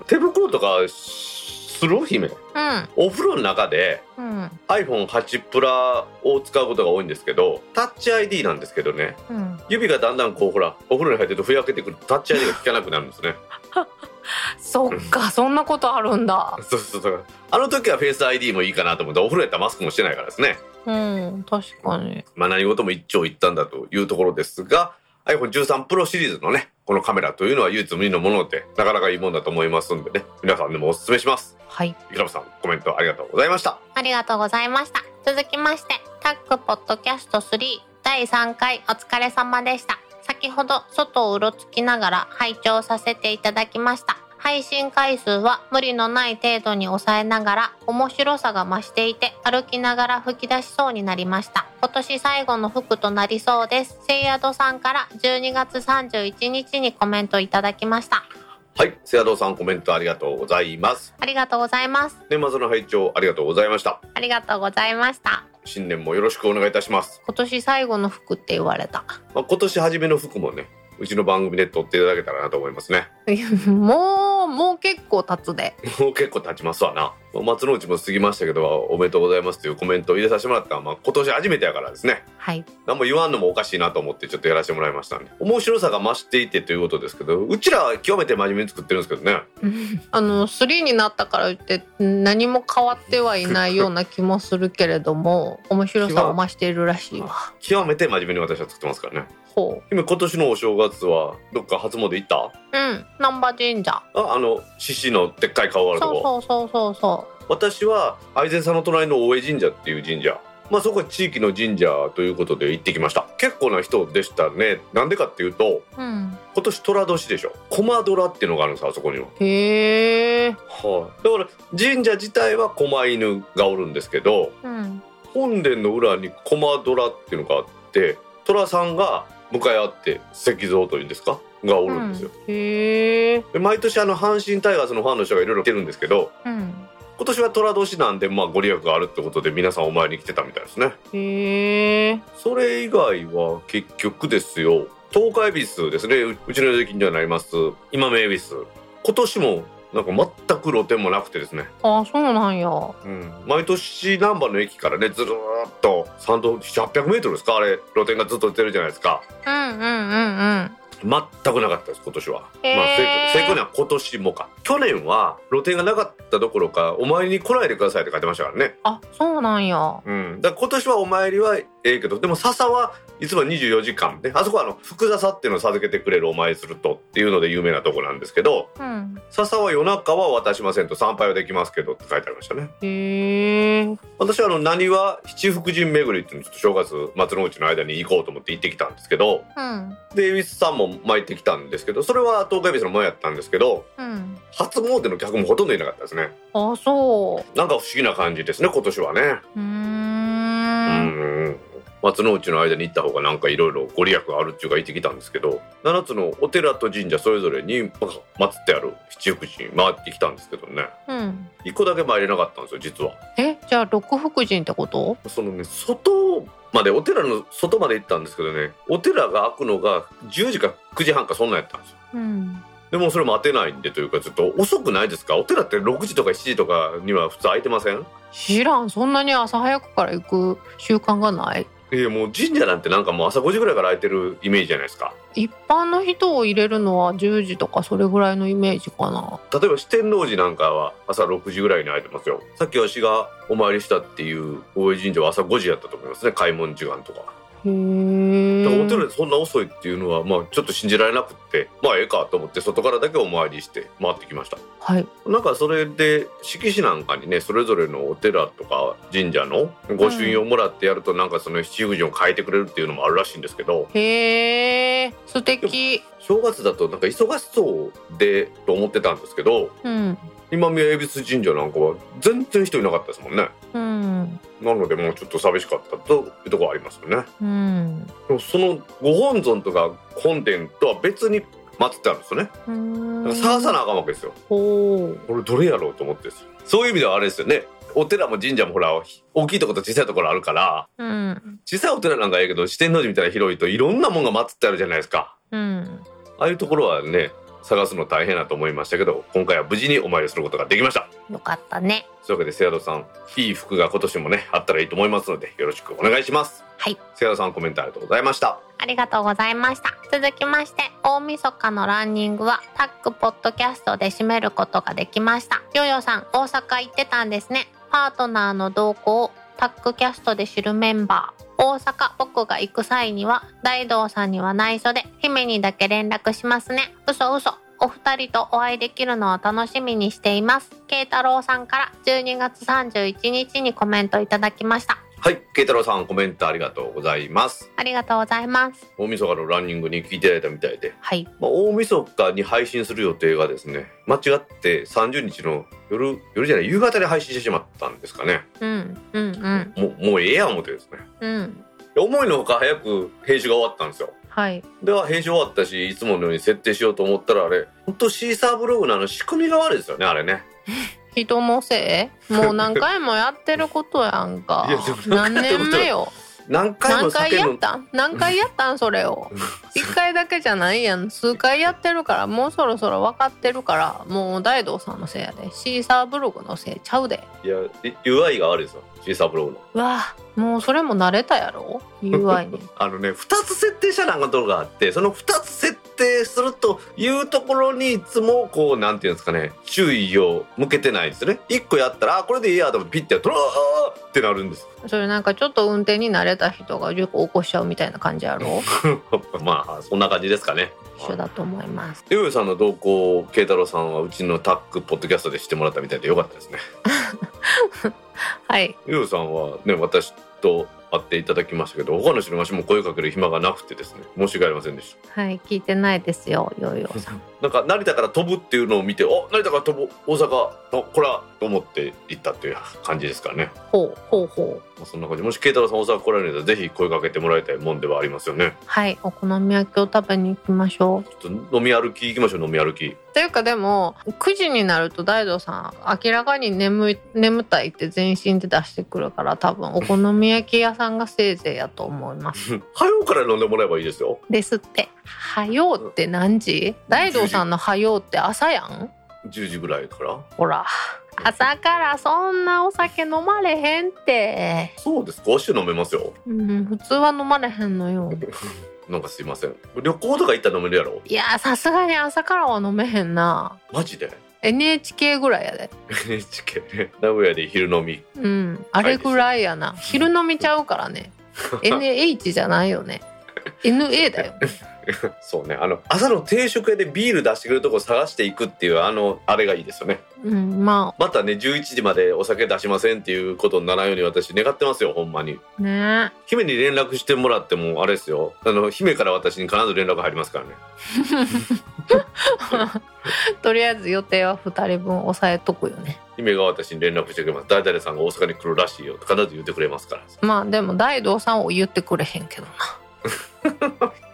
手袋とかする姫お風呂の中でうん。iPhone8 プラを使うことが多いんですけどタッチ ID なんですけどねうん。指がだんだんこうほらお風呂に入ってるとふやけてくるとタッチ ID が効かなくなるんですね そっか、そんなことあるんだ。そうそうそうあの時はフェイス ID もいいかなと思ってお風呂やったらマスクもしてないからですねうん、確かに。まあ何事も一長一短だというところですが iPhone13 Pro シリーズのねこのカメラというのは唯一無二のものでなかなかいいもんだと思いますんでね皆さんでもおすすめしますはい。イクラムさんコメントありがとうございましたありがとうございました。続きまして、タックポッドキャスト3第3回お疲れ様でした。先ほど外をうろつきながら拝聴させていただきました。配信回数は無理のない程度に抑えながら面白さが増していて歩きながら吹き出しそうになりました。今年最後の服となりそうです。セイヤドさんから12月31日にコメントいただきました。はいセアドーさんコメントありがとうございますありがとうございます。年末の拝聴ありがとうございましたありがとうございました。新年もよろしくお願いいたします今年最後の服って言われた。まあ、今年初めの服もねうちの番組で撮っていただけたらなと思いますね。もうもう結構経つで。もう結構経ちますわな。松の内も過ぎましたけどおめでとうございますというコメントを入れさせてもらったのは、まあ、今年初めてやからですね。はい。何も言わんのもおかしいなと思ってちょっとやらせてもらいましたね面白さが増していてということですけどうちらは極めて真面目に作ってるんですけどね。あの3になったから言って何も変わってはいないような気もするけれども面白さを増しているらしいわ。極めて真面目に私は作ってますからねほ今今年のお正月はどっか初詣行った？ううん。難波神社。ああの獅子のでっかい顔あるとこ。そうそうそうそうそ私は愛禅さんの隣の大江神社っていう神社。まあそこは地域の神社ということで行ってきました。結構な人でしたね。なんでかっていうとううん。今年寅年でしょ。駒虎っていうのがあるんですあそこには。へえはい、だから神社自体は狛犬がおるんですけどうん。本殿の裏に駒虎っていうのがあって虎さんが向かい合って石像というんですか？がおるんですよ、うん。へえ。で毎年あの阪神タイガースのファンの人がいろいろ来てるんですけどうん。今年は寅年なんでまあご利益があるってことで皆さんお参りに来てたみたいですね。へえ。それ以外は結局ですよ。東海恵比寿ですね。ううちの近所になります。今目恵比寿今年もなんか全く露店もなくてですね。あそうなんや。うん、毎年難波の駅からねずるーっと3と800メートルですか？あれ露店がずっと出てるじゃないですか。うんうんうん。うん全くなかったです今年は、へー。まあ正確には今年もか。去年は露店がなかったどころかお参りに来ないでくださいって書いてましたからね。あそうなんや。うん。だ今年はお参りはええけどでも笹はいつも24時間ね。あそこはあの福笹っていうのを授けてくれるお参りするとっていうので有名なとこなんですけどうん。笹は夜中は渡しませんと参拝はできますけどって書いてありましたね。へえ。私はあの何は七福神巡りっていうのをちょっと正月松の内の間に行こうと思って行ってきたんですけどうん。で恵比寿さんも巻いてきたんですけどそれは東海恵比寿の前やったんですけどうん。初詣の客もほとんどいなかったですね。あそう。なんか不思議な感じですね今年はね。うーうんん松の内の間に行った方がなんかいろいろご利益があるっていうか言ってきたんですけど7つのお寺と神社それぞれにま祀ってある七福神回ってきたんですけどね。うん。1個だけ参れなかったんですよ実は。えじゃあ六福神ってこと？そのね外までお寺の外まで行ったんですけどねお寺が開くのが10時か9時半かそんなんやったんですよ。うん。でもそれ待てないんでというかちょっと遅くないですか？お寺って6時とか7時とかには普通開いてません？知らん。そんなに朝早くから行く習慣がないえもう神社なんてなんかもう朝5時ぐらいから開いてるイメージじゃないですか。一般の人を入れるのは10時とかそれぐらいのイメージかな。例えば四天王寺なんかは朝6時ぐらいに開いてますよ。さっきわしがお参りしたっていう大江神社は朝5時やったと思いますね開門時間とか。へえお寺でそんな遅いっていうのはまあちょっと信じられなくってまあええかと思って外からだけお参りして回ってきました。はい。なんかそれで色紙なんかにねそれぞれのお寺とか神社の御朱印をもらってやるとなんかその七福神を変えてくれるっていうのもあるらしいんですけどへえ素敵。正月だとなんか忙しそうでと思ってたんですけどうん。今宮恵比寿神社なんかは全然人いなかったですもんねうん。なのでもうちょっと寂しかったというところはありますよね。うん。でもそのご本尊とか本殿とは別に祀ってあるんですよね。うーん。だから探さなあかんわけですよ。これどれやろうと思ってそういう意味ではあれですよね。お寺も神社もほら大きいところと小さいところあるからうん。小さいお寺なんかええけど四天王寺みたいな広いといろんなもんが祀ってあるじゃないですか。うん。ああいうところはね探すの大変だと思いましたけど今回は無事にお参りすることができましたよかったねというわけでセアドさんいい服が今年もねあったらいいと思いますのでよろしくお願いしますはいセアドさんコメントありがとうございましたありがとうございました。続きまして、大晦日のランニングはタックポッドキャストで締めることができました。ヨヨさん、大阪行ってたんですね。パートナーの動向をタックキャストで知るメンバー。大阪僕が行く際には、大道さんには内緒で、姫にだけ連絡しますね。嘘嘘。お二人とお会いできるのを楽しみにしています。慶太郎さんから12月31日にコメントいただきました。はい慶太郎さんコメントありがとうございますありがとうございます。大晦日のランニングに聞いていただいたみたいで、はい。まあ、大晦日に配信する予定がですね間違って30日の夜夜じゃない夕方で配信してしまったんですかねうん、うん、うん。もうもうええやん思ってですねうん。思いのほか早く編集が終わったんですよはい。では編集終わったしいつものように設定しようと思ったらあれ本当シーサーブログのあの仕組みが悪いですよねあれね 人のせい？もう何回もやってることやんか。何年目よ？何回もやった？ん何回やったん？それを。一回だけじゃないやん。数回やってるからもうそろそろ分かってるからもう大道さんのせいやで。シーサーブログのせいちゃうで。いやい UI が悪いですよシーサーブログの。うわもうそれも慣れたやろ？UI に。あのね2つ設定したなんかところがあってその2つ設定するというところにいつもこうなんていうんですかね注意を向けてないんですよね。1個やったらあこれでいいやと思ってピッてやったらってなるんです。それなんかちょっと運転に慣れた人が事故起こしちゃうみたいな感じやろ？まあそんな感じですかね。一緒だと思います。ヨヨさんの動向慶太郎さんはうちのタックポッドキャストでしてもらったみたいでよかったですね。はい。ヨヨさんはね私と会っていただきましたけど他の人に私も声かける暇がなくてですね申し訳ありませんでした。はい聞いてないですよヨーヨーさん。なんか成田から飛ぶっていうのを見てお成田から飛ぶ大阪のこれはと思って行ったっていう感じですからね、ほうほうほう。まあ、そんな感じ。もし慶太郎さん大阪来られるならぜひ声かけてもらいたいもんではありますよね。はいお好み焼きを食べに行きましょう。ちょっと飲み歩き行きましょう飲み歩き。というかでも9時になると大道さん明らかに眠い眠たいって全身で出してくるから多分お好み焼き屋さんがせいぜいやと思います。早うから飲んでもらえばいいですよ。ですって「はよう」って何時？大道さんの「はよう」って朝やん？10時ぐらいから。ほら。朝からそんなお酒飲まれへんって。そうです。か足飲めますよ。うん普通は飲まれへんのよ。なんかすいません。旅行とか行ったら飲めるやろ？いやさすがに朝からは飲めへんな。マジで？NHK ぐらいやで。NHK ね 名古屋で昼飲み。うん。あれぐらいやな。昼飲みちゃうからね。NH じゃないよね。NA だよ そうね。あの朝の定食屋でビール出してくれるとこ探していくっていうあのあれがいいですよね。うんままたね11時までお酒出しませんっていうことにならないように私願ってますよほんまに。あね。姫に連絡してもらってもあれですよ。あの姫から私に必ず連絡入りますからね。とりあえず予定は2人分抑えとくよね。姫が私に連絡してくれます。誰々さんが大阪に来るらしいよと必ず言ってくれますから。まあでも大道さんを言ってくれへんけどな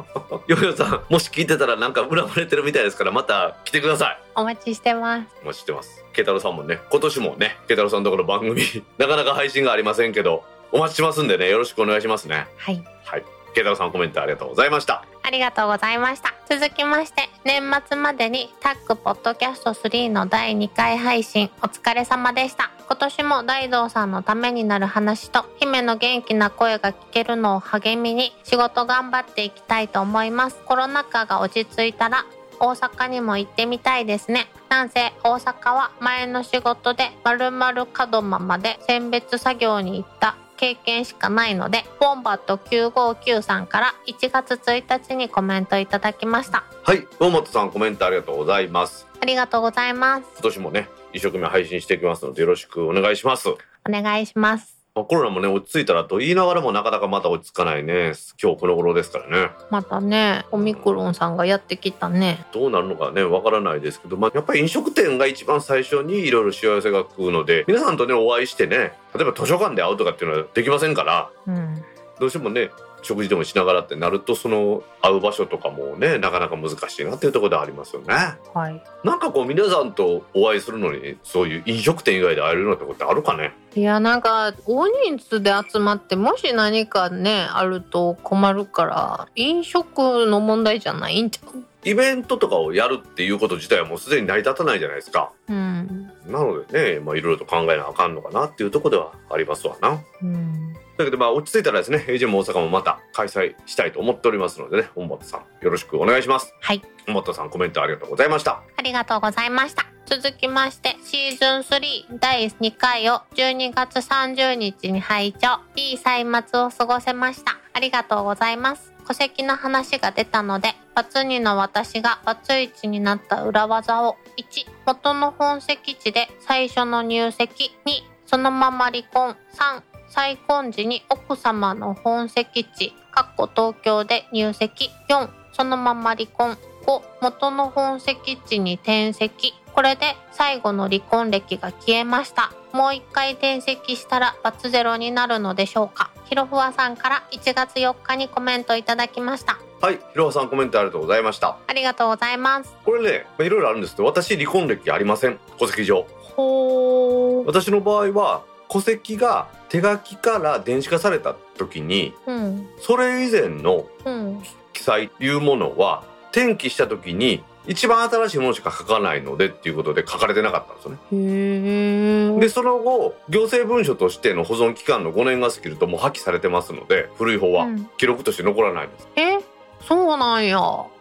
ヨヨさんもし聞いてたらなんか恨まれてるみたいですからまた来てください。お待ちしてます。お待ちしてます。慶太郎さんもね今年もね慶太郎さんのところ番組 なかなか配信がありませんけどお待ちしてますんでねよろしくお願いしますね。はい。はい慶太郎さんコメントありがとうございました。ありがとうございました。続きまして年末までにタッグポッドキャスト3の第2回配信お疲れ様でした。今年も大道さんのためになる話と姫の元気な声が聞けるのを励みに仕事頑張っていきたいと思います。コロナ禍が落ち着いたら大阪にも行ってみたいですね。なんせ大阪は前の仕事で丸々門真まで選別作業に行った。経験しかないのでボンバット959さんから1月1日にコメントいただきました。はい大本さんコメントありがとうございます。ありがとうございます。今年もね一生懸命配信していきますのでよろしくお願いします。お願いします。まあコロナもね落ち着いたらと言いながらもなかなかまた落ち着かないね。今日この頃ですからね。またねオミクロンさんがやってきたね。どうなるのかねわからないですけど、まあ、やっぱり飲食店が一番最初にいろいろ幸せが食うので皆さんとねお会いしてね例えば図書館で会うとかっていうのはできませんから。うん。どうしてもね食事でもしながらってなるとその会う場所とかもねなかなか難しいなっていうところではありますよね。はい。なんかこう皆さんとお会いするのにそういう飲食店以外で会えるようなとこってあるかね？いやなんか大人数で集まってもし何かねあると困るから飲食の問題じゃないんちゃうイベントとかをやるっていうこと自体はもうすでに成り立たないじゃないですか。うん。なのでねまあいろいろと考えなあかんのかなっていうところではありますわな。うんだけどまあ落ち着いたらですね AJ も大阪もまた開催したいと思っておりますのでね本本さんよろしくお願いしますはい本本さんコメントありがとうございましたありがとうございました。続きまして、シーズン3第2回を12月30日に拝聴。いい歳末を過ごせました。ありがとうございます。戸籍の話が出たので、バツ2の私がバツ1になった裏技を、1、元の本籍地で最初の入籍、2、そのまま離婚、3、再婚時に奥様の本籍地、かっこ東京で入籍、4、そのまま離婚、5元の本籍地に転籍。これで最後の離婚歴が消えました。もう一回転籍したらバツゼロになるのでしょうか。ひろふわさんから1月4日にコメントいただきました。はいひろはさんコメントありがとうございました。ありがとうございます。これねまあいろいろあるんですけど私離婚歴ありません。戸籍上。ほー。私の場合は戸籍が手書きから電子化された時にうんそれ以前のうん記載というものは転記した時に一番新しいものしか書かないのでっていうことで書かれてなかったんですよね。でその後行政文書としての保存期間の5年が過ぎるともう破棄されてますので古い方はうん記録として残らないんです。え？そうなんや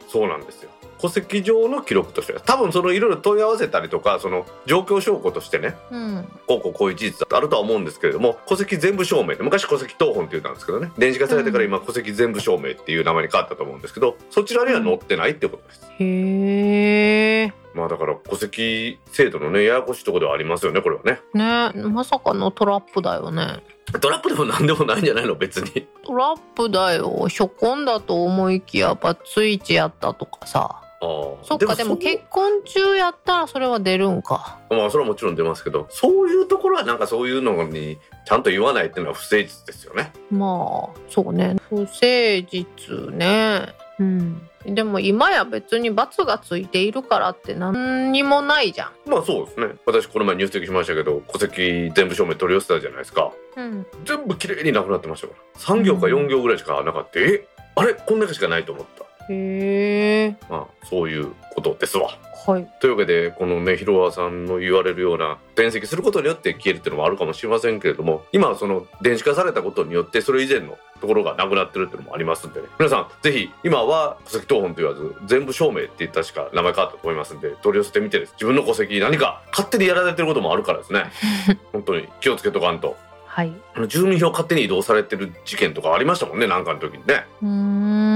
そうなんですよ。戸籍上の記録としては多分そのいろいろ問い合わせたりとかその状況証拠としてねうん。こうこうこういう事実あるとは思うんですけれども戸籍全部証明で昔戸籍謄本って言ったんですけどね電子化されてから今戸籍全部証明っていう名前に変わったと思うんですけどそちらには載ってないってことです。へえまあだから戸籍制度のねややこしいところではありますよねこれはね。ねまさかのトラップだよね。トラップでも何でもないんじゃないの別に。トラップだよ。初婚だと思いきやバツイチやったとかさ。あーそっかでも結婚中やったらそれは出るんか。まあそれはもちろん出ますけどそういうところはなんかそういうのにちゃんと言わないっていうのは不誠実ですよね。まあそうね。不誠実ね。うんでも今や別に罰がついているからって何にもないじゃん。まあそうですね。私この前入籍しましたけど戸籍全部証明取り寄せたじゃないですか。うん。全部きれいになくなってましたから。3行か4行ぐらいしかなかった。え？あれ？こんだけしかないと思ったへえまあそういうことですわ。はい。というわけでこのね広川さんの言われるような転籍することによって消えるっていうのもあるかもしれませんけれども今はその電子化されたことによってそれ以前のところがなくなってるっていうのもありますんでね。皆さんぜひ今は戸籍謄本と言わず全部証明って確か名前変わったと思いますんで取り寄せてみてです。自分の戸籍何か勝手にやられてることもあるからですね。本当に気をつけとかんとはい。住民票勝手に移動されてる事件とかありましたもんねなんかの時にね。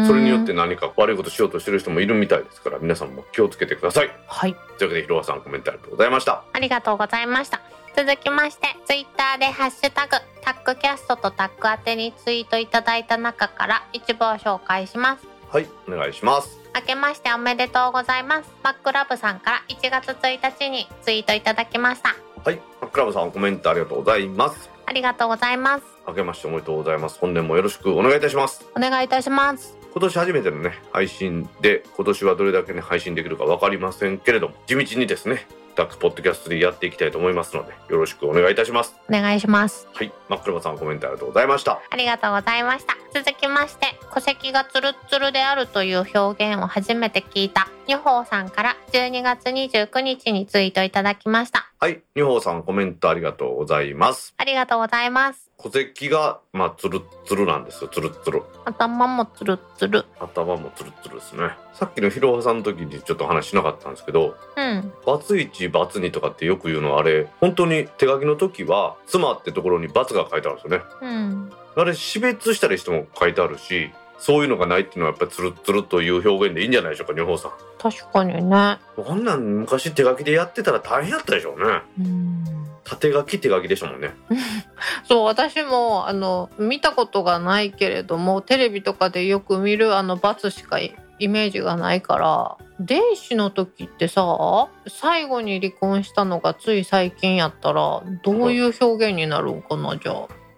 それによって何か悪いことしようとしてる人もいるみたいですから皆さんも気をつけてください。はい。というわけで広川さんコメントありがとうございました。ありがとうございました。続きましてツイッターでハッシュタグタックキャストとタック宛てにツイートいただいた中から一部を紹介します。はいお願いします。明けましておめでとうございます。マックラブさんから1月1日にツイートいただきました。はいクラブさんコメントありがとうございますありがとうございます。明けましておめでとうございます。本年もよろしくお願いいたします。お願いいたします。今年初めてのね配信で今年はどれだけね配信できるか分かりませんけれども地道にですねタックポッドキャストでやっていきたいと思いますのでよろしくお願いいたします。お願いします。はい。マックラバさんコメントありがとうございました。ありがとうございました続きまして戸籍がツルッツルであるという表現を初めて聞いたニュホーさんから12月29日にツイートいただきました。はい。ニュホーさんコメントありがとうございます。ありがとうございます戸籍がまあツルッツルなんですよ。ツルッツル頭もツルッツル頭もツルッツルですね。さっきの広ロさんの時にちょっと話しなかったんですけどうん。バツ1バツ2とかってよく言うのはあれ本当に手書きの時は妻ってところにバツが書いてあるんですよね。うん。あれ死別したりしても書いてあるしそういうのがないっていうのはやっぱりツルッツルという表現でいいんじゃないでしょうか女宝さん。確かにね。こんなん昔手書きでやってたら大変やったでしょうね。うん縦書き手書きでしたもんね。そう私もあの見たことがないけれどもテレビとかでよく見るあのバツしかイメージがないから電子の時ってさ最後に離婚したのがつい最近やったらどういう表現になるんかなじゃあ。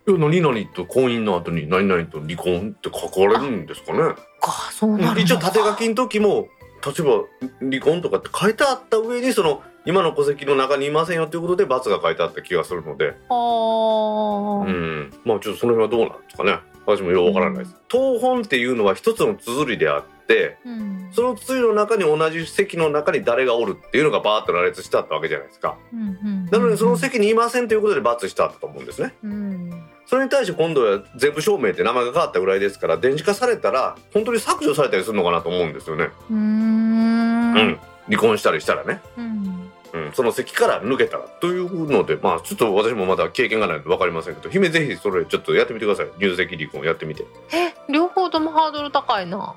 いや何々と婚姻の後に何々と離婚って書かれるんですかね。かそうなる一応縦書きの時も例えば離婚とかって書いてあった上にその今の戸籍の中にいませんよということで罰が書いてあった気がするので。あー。うん。まあちょっとその辺はどうなんですかね。私もよくわからないです。当本っていうのは一つの綴りであってうん。その綴りの中に同じ席の中に誰がおるっていうのがバーッと羅列してあったわけじゃないですか。うんうんなのでその席にいませんということで罰してあったと思うんですね。うん。それに対して今度は全部証明って名前が変わったぐらいですから電子化されたら本当に削除されたりするのかなと思うんですよね。うーん。うん。離婚したりしたらね。うんうん、その席から抜けたらというのでまあちょっと私もまだ経験がないので分かりませんけど姫ぜひそれちょっとやってみてください。入籍離婚やってみて。え両方ともハードル高いな。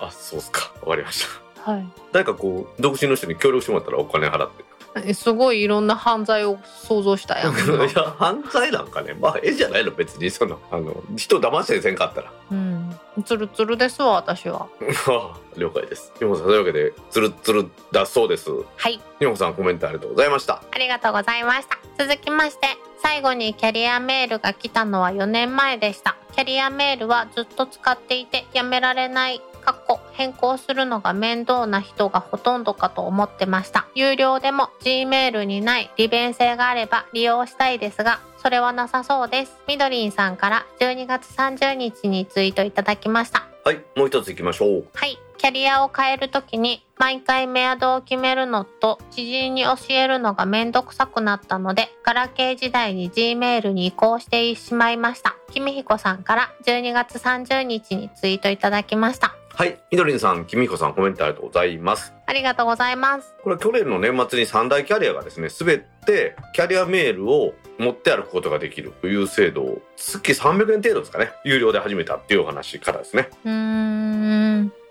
あそうっすか。分かりました。はい。誰かこう独身の人に協力してもらったらお金払って。えすごいいろんな犯罪を想像したやん。いや犯罪なんかね。まあええじゃないの別に。そのあの人騙したりせんかったら。うん。ツルツルですわ私は。あ了解です。日本さんそういうわけでつるつるだそうです。はい。日本さんコメントありがとうございました。ありがとうございました。続きまして最後にキャリアメールが来たのは4年前でした。キャリアメールはずっと使っていてやめられないかっこ変更するのが面倒な人がほとんどかと思ってました。有料でも Gmail にない利便性があれば利用したいですがそれはなさそうです。みどりんさんから12月30日にツイートいただきました。はいもう一つ行きましょう。はいキャリアを変えるときに毎回メアドを決めるのと知人に教えるのがめんどくさくなったのでガラケー時代に Gmail に移行してしまいました。君彦さんから12月30日にツイートいただきましたはい。みどりんさんきみひこさんコメントありがとうございます。ありがとうございます。これは去年の年末に三大キャリアがですね全てキャリアメールを持って歩くことができるという制度を月300円程度ですかね。有料で始めたっていうお話からですね。うーん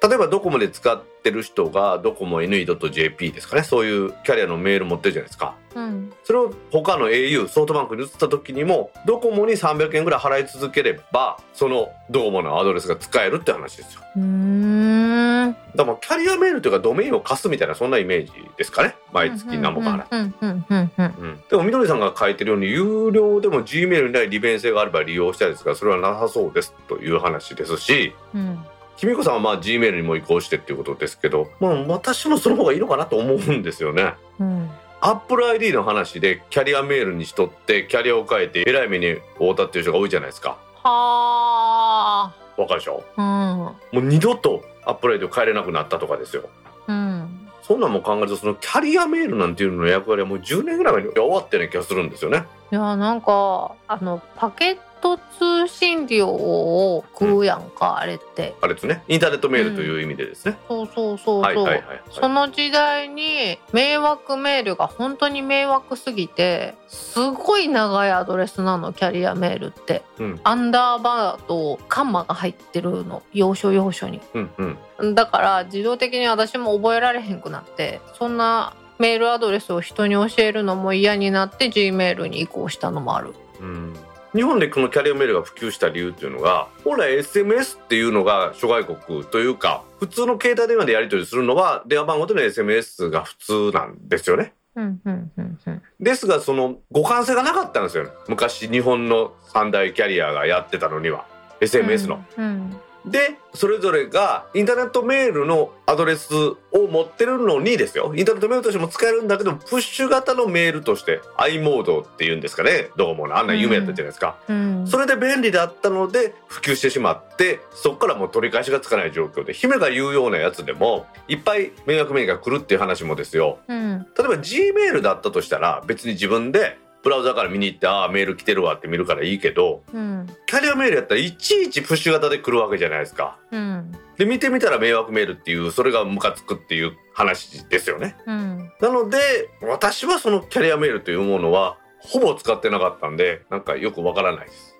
例えばドコモで使ってる人がドコモ NE.jp ですかね。そういうキャリアのメール持ってるじゃないですか。うん。それを他の au ソフトバンクに移った時にもドコモに300円ぐらい払い続ければそのドコモのアドレスが使えるって話ですよ。うーん。だからキャリアメールというかドメインを貸すみたいなそんなイメージですかね。毎月何本か払でもみどりさんが書いてるように有料でも G メールにない利便性があれば利用したいですがそれはなさそうですという話ですし。うんきみこさんはまあ G メールにも移行してっていうことですけど、まあ、私もその方がいいのかなと思うんですよね。うんアップル ID の話でキャリアメールにしとってキャリアを変えてえらい目に遭ったっていう人が多いじゃないですか。はわかるでしょ？あもう二度とアップル ID を変えれなくなったとかですよ。うんうんそんなんも考えるとそのキャリアメールなんていうのの役割はもう10年ぐらい前に終わってる気がするんですよね。いやなんかあのパケット通信料を食うやんか、あれって。あれですね。インターネットメールという意味でですね。そうそうそうそう、はいはいはい、はい。その時代に迷惑メールが本当に迷惑すぎてすごい長いアドレスなのキャリアメールって。うん。アンダーバーとカンマが入ってるの要所要所に。うんうん。だから自動的に私も覚えられへんくなってそんなメールアドレスを人に教えるのも嫌になって G メールに移行したのもある。うん日本でこのキャリアメールが普及した理由っていうのが本来 SMS っていうのが諸外国というか普通の携帯電話でやり取りするのは電話番号との SMS が普通なんですよね。うんうんうんうんですがその互換性がなかったんですよ昔日本の三大キャリアがやってたのには SMS の。うんでそれぞれがインターネットメールのアドレスを持ってるのにですよ。インターネットメールとしても使えるんだけどプッシュ型のメールとして i モードっていうんですかね。ドコモの？あんな夢やったじゃないですか、うん。それで便利だったので普及してしまってそこからもう取り返しがつかない状況で姫が言うようなやつでもいっぱい迷惑メールが来るっていう話もですよ。うん。例えば G メールだったとしたら別に自分でブラウザから見に行ってああメール来てるわって見るからいいけどうんキャリアメールやったらいちいちプッシュ型で来るわけじゃないですか。うんで見てみたら迷惑メールっていうそれがムカつくっていう話ですよね。うんなので私はそのキャリアメールというものはほぼ使ってなかったんでなんかよくわからないです。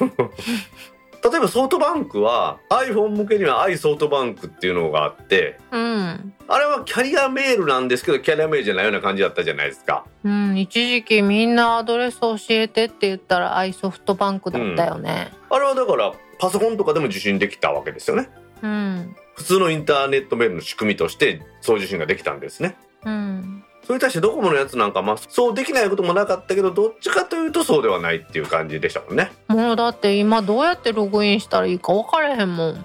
例えばソフトバンクは iPhone 向けには i ソフトバンクっていうのがあってうんあれはキャリアメールなんですけどキャリアメールじゃないような感じだったじゃないですか。うん、一時期みんなアドレス教えてって言ったらアイソフトバンクだったよね。あれはだからパソコンとかでも受信できたわけですよね。うん、普通のインターネットメールの仕組みとして送受信ができたんですね。うん、それに対してドコモのやつなんかまあそうできないこともなかったけどどっちかというとそうではないっていう感じでしたもんね。もうだって今どうやってログインしたらいいか分からへんもん。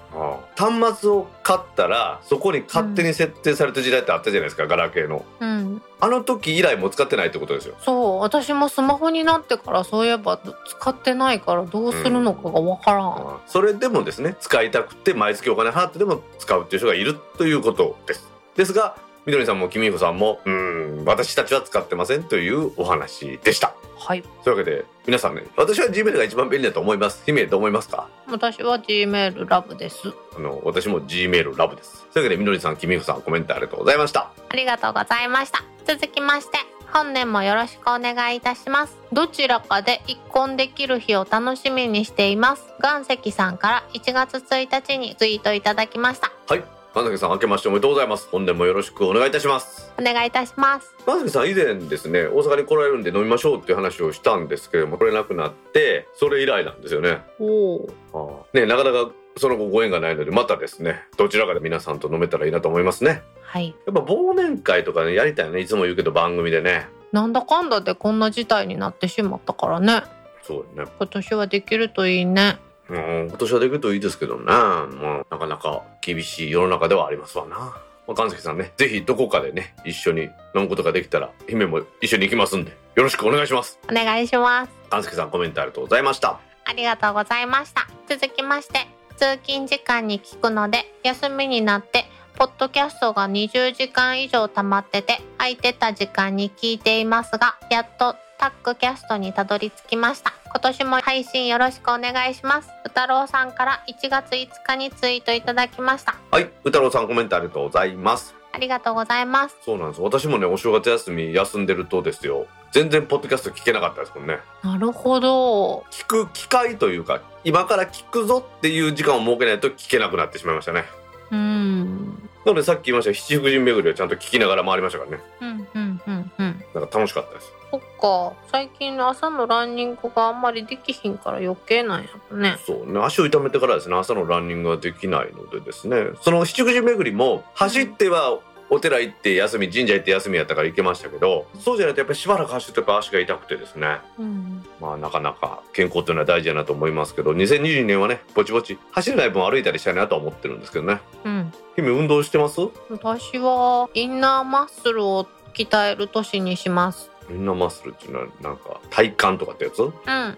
端末を買ったらそこに勝手に設定された時代ってあったじゃないですか、ガラケーの。うん、あの時以来もう使ってないってことですよ。そう私もスマホになってからそういえば使ってないからどうするのかが分からん。それでもですね使いたくて毎月お金払ってでも使うっていう人がいるということです。ですがみどりさんもきみひこさんもうーん私たちは使ってませんというお話でした。はい、というわけで皆さんね私は Gmail が一番便利だと思います。姫どう思いますか？私は G メールラブです。あの私も Gmail ラブです。というわけでみどりさんきみひこさんコメントありがとうございました。ありがとうございました。続きまして、本年もよろしくお願いいたします。どちらかで一婚できる日を楽しみにしています。岩石さんから1月1日にツイートいただきました。はい。神崎さん明けましておめでとうございます。本年もよろしくお願いいたします。お願いいたします。神崎さん以前ですね大阪に来られるんで飲みましょうっていう話をしたんですけれども来れなくなってそれ以来なんですよね。おお。ねなかなかその後ご縁がないのでまたですねどちらかで皆さんと飲めたらいいなと思いますね。はい。やっぱ忘年会とかねやりたいよねいつも言うけど番組でね。なんだかんだでこんな事態になってしまったからね。そうよね。今年はできるといいね。うん、今年はできるといいですけどね。もうなかなか厳しい世の中ではありますわな。まあ、神崎さんね、ぜひどこかでね、一緒に飲むことができたら、姫も一緒に行きますんで、よろしくお願いします。お願いします。神崎さんコメントありがとうございました。ありがとうございました。続きまして、通勤時間に聞くので、休みになって、ポッドキャストが20時間以上溜まってて、空いてた時間に聞いていますが、やっとタックキャストにたどり着きました。今年も配信よろしくお願いします。うたろうさんから1月5日にツイートいただきました。はい、歌太郎さんコメントありがとうございます。ありがとうございます。そうなんです。私もね、お正月休み休んでるとですよ、全然ポッドキャスト聞けなかったですもんね。なるほど。聞く機会というか、今から聞くぞっていう時間を設けないと聞けなくなってしまいましたね。うーん。なのでさっき言いました七福神巡りをちゃんと聞きながら回りましたからね。うん、うん、うん、うん。なんか楽しかったです。か。最近の朝のランニングがあんまりできひんから余計なんやろね。そうね、足を痛めてからですね、朝のランニングができないのでですね、その七福神巡りも走ってはお寺行って休み、神社行って休みやったから行けましたけど、そうじゃないとやっぱりしばらく走ってやっぱ足が痛くてですね、うん。まあなかなか健康っていうのは大事だなと思いますけど、2022年はね、ぼちぼち走れない分歩いたりしたいなとは思ってるんですけどね。うん。姫運動してます？私はインナーマッスルを鍛える年にします。みんなマッスルっていうのはなんか体幹とかってやつ？うん。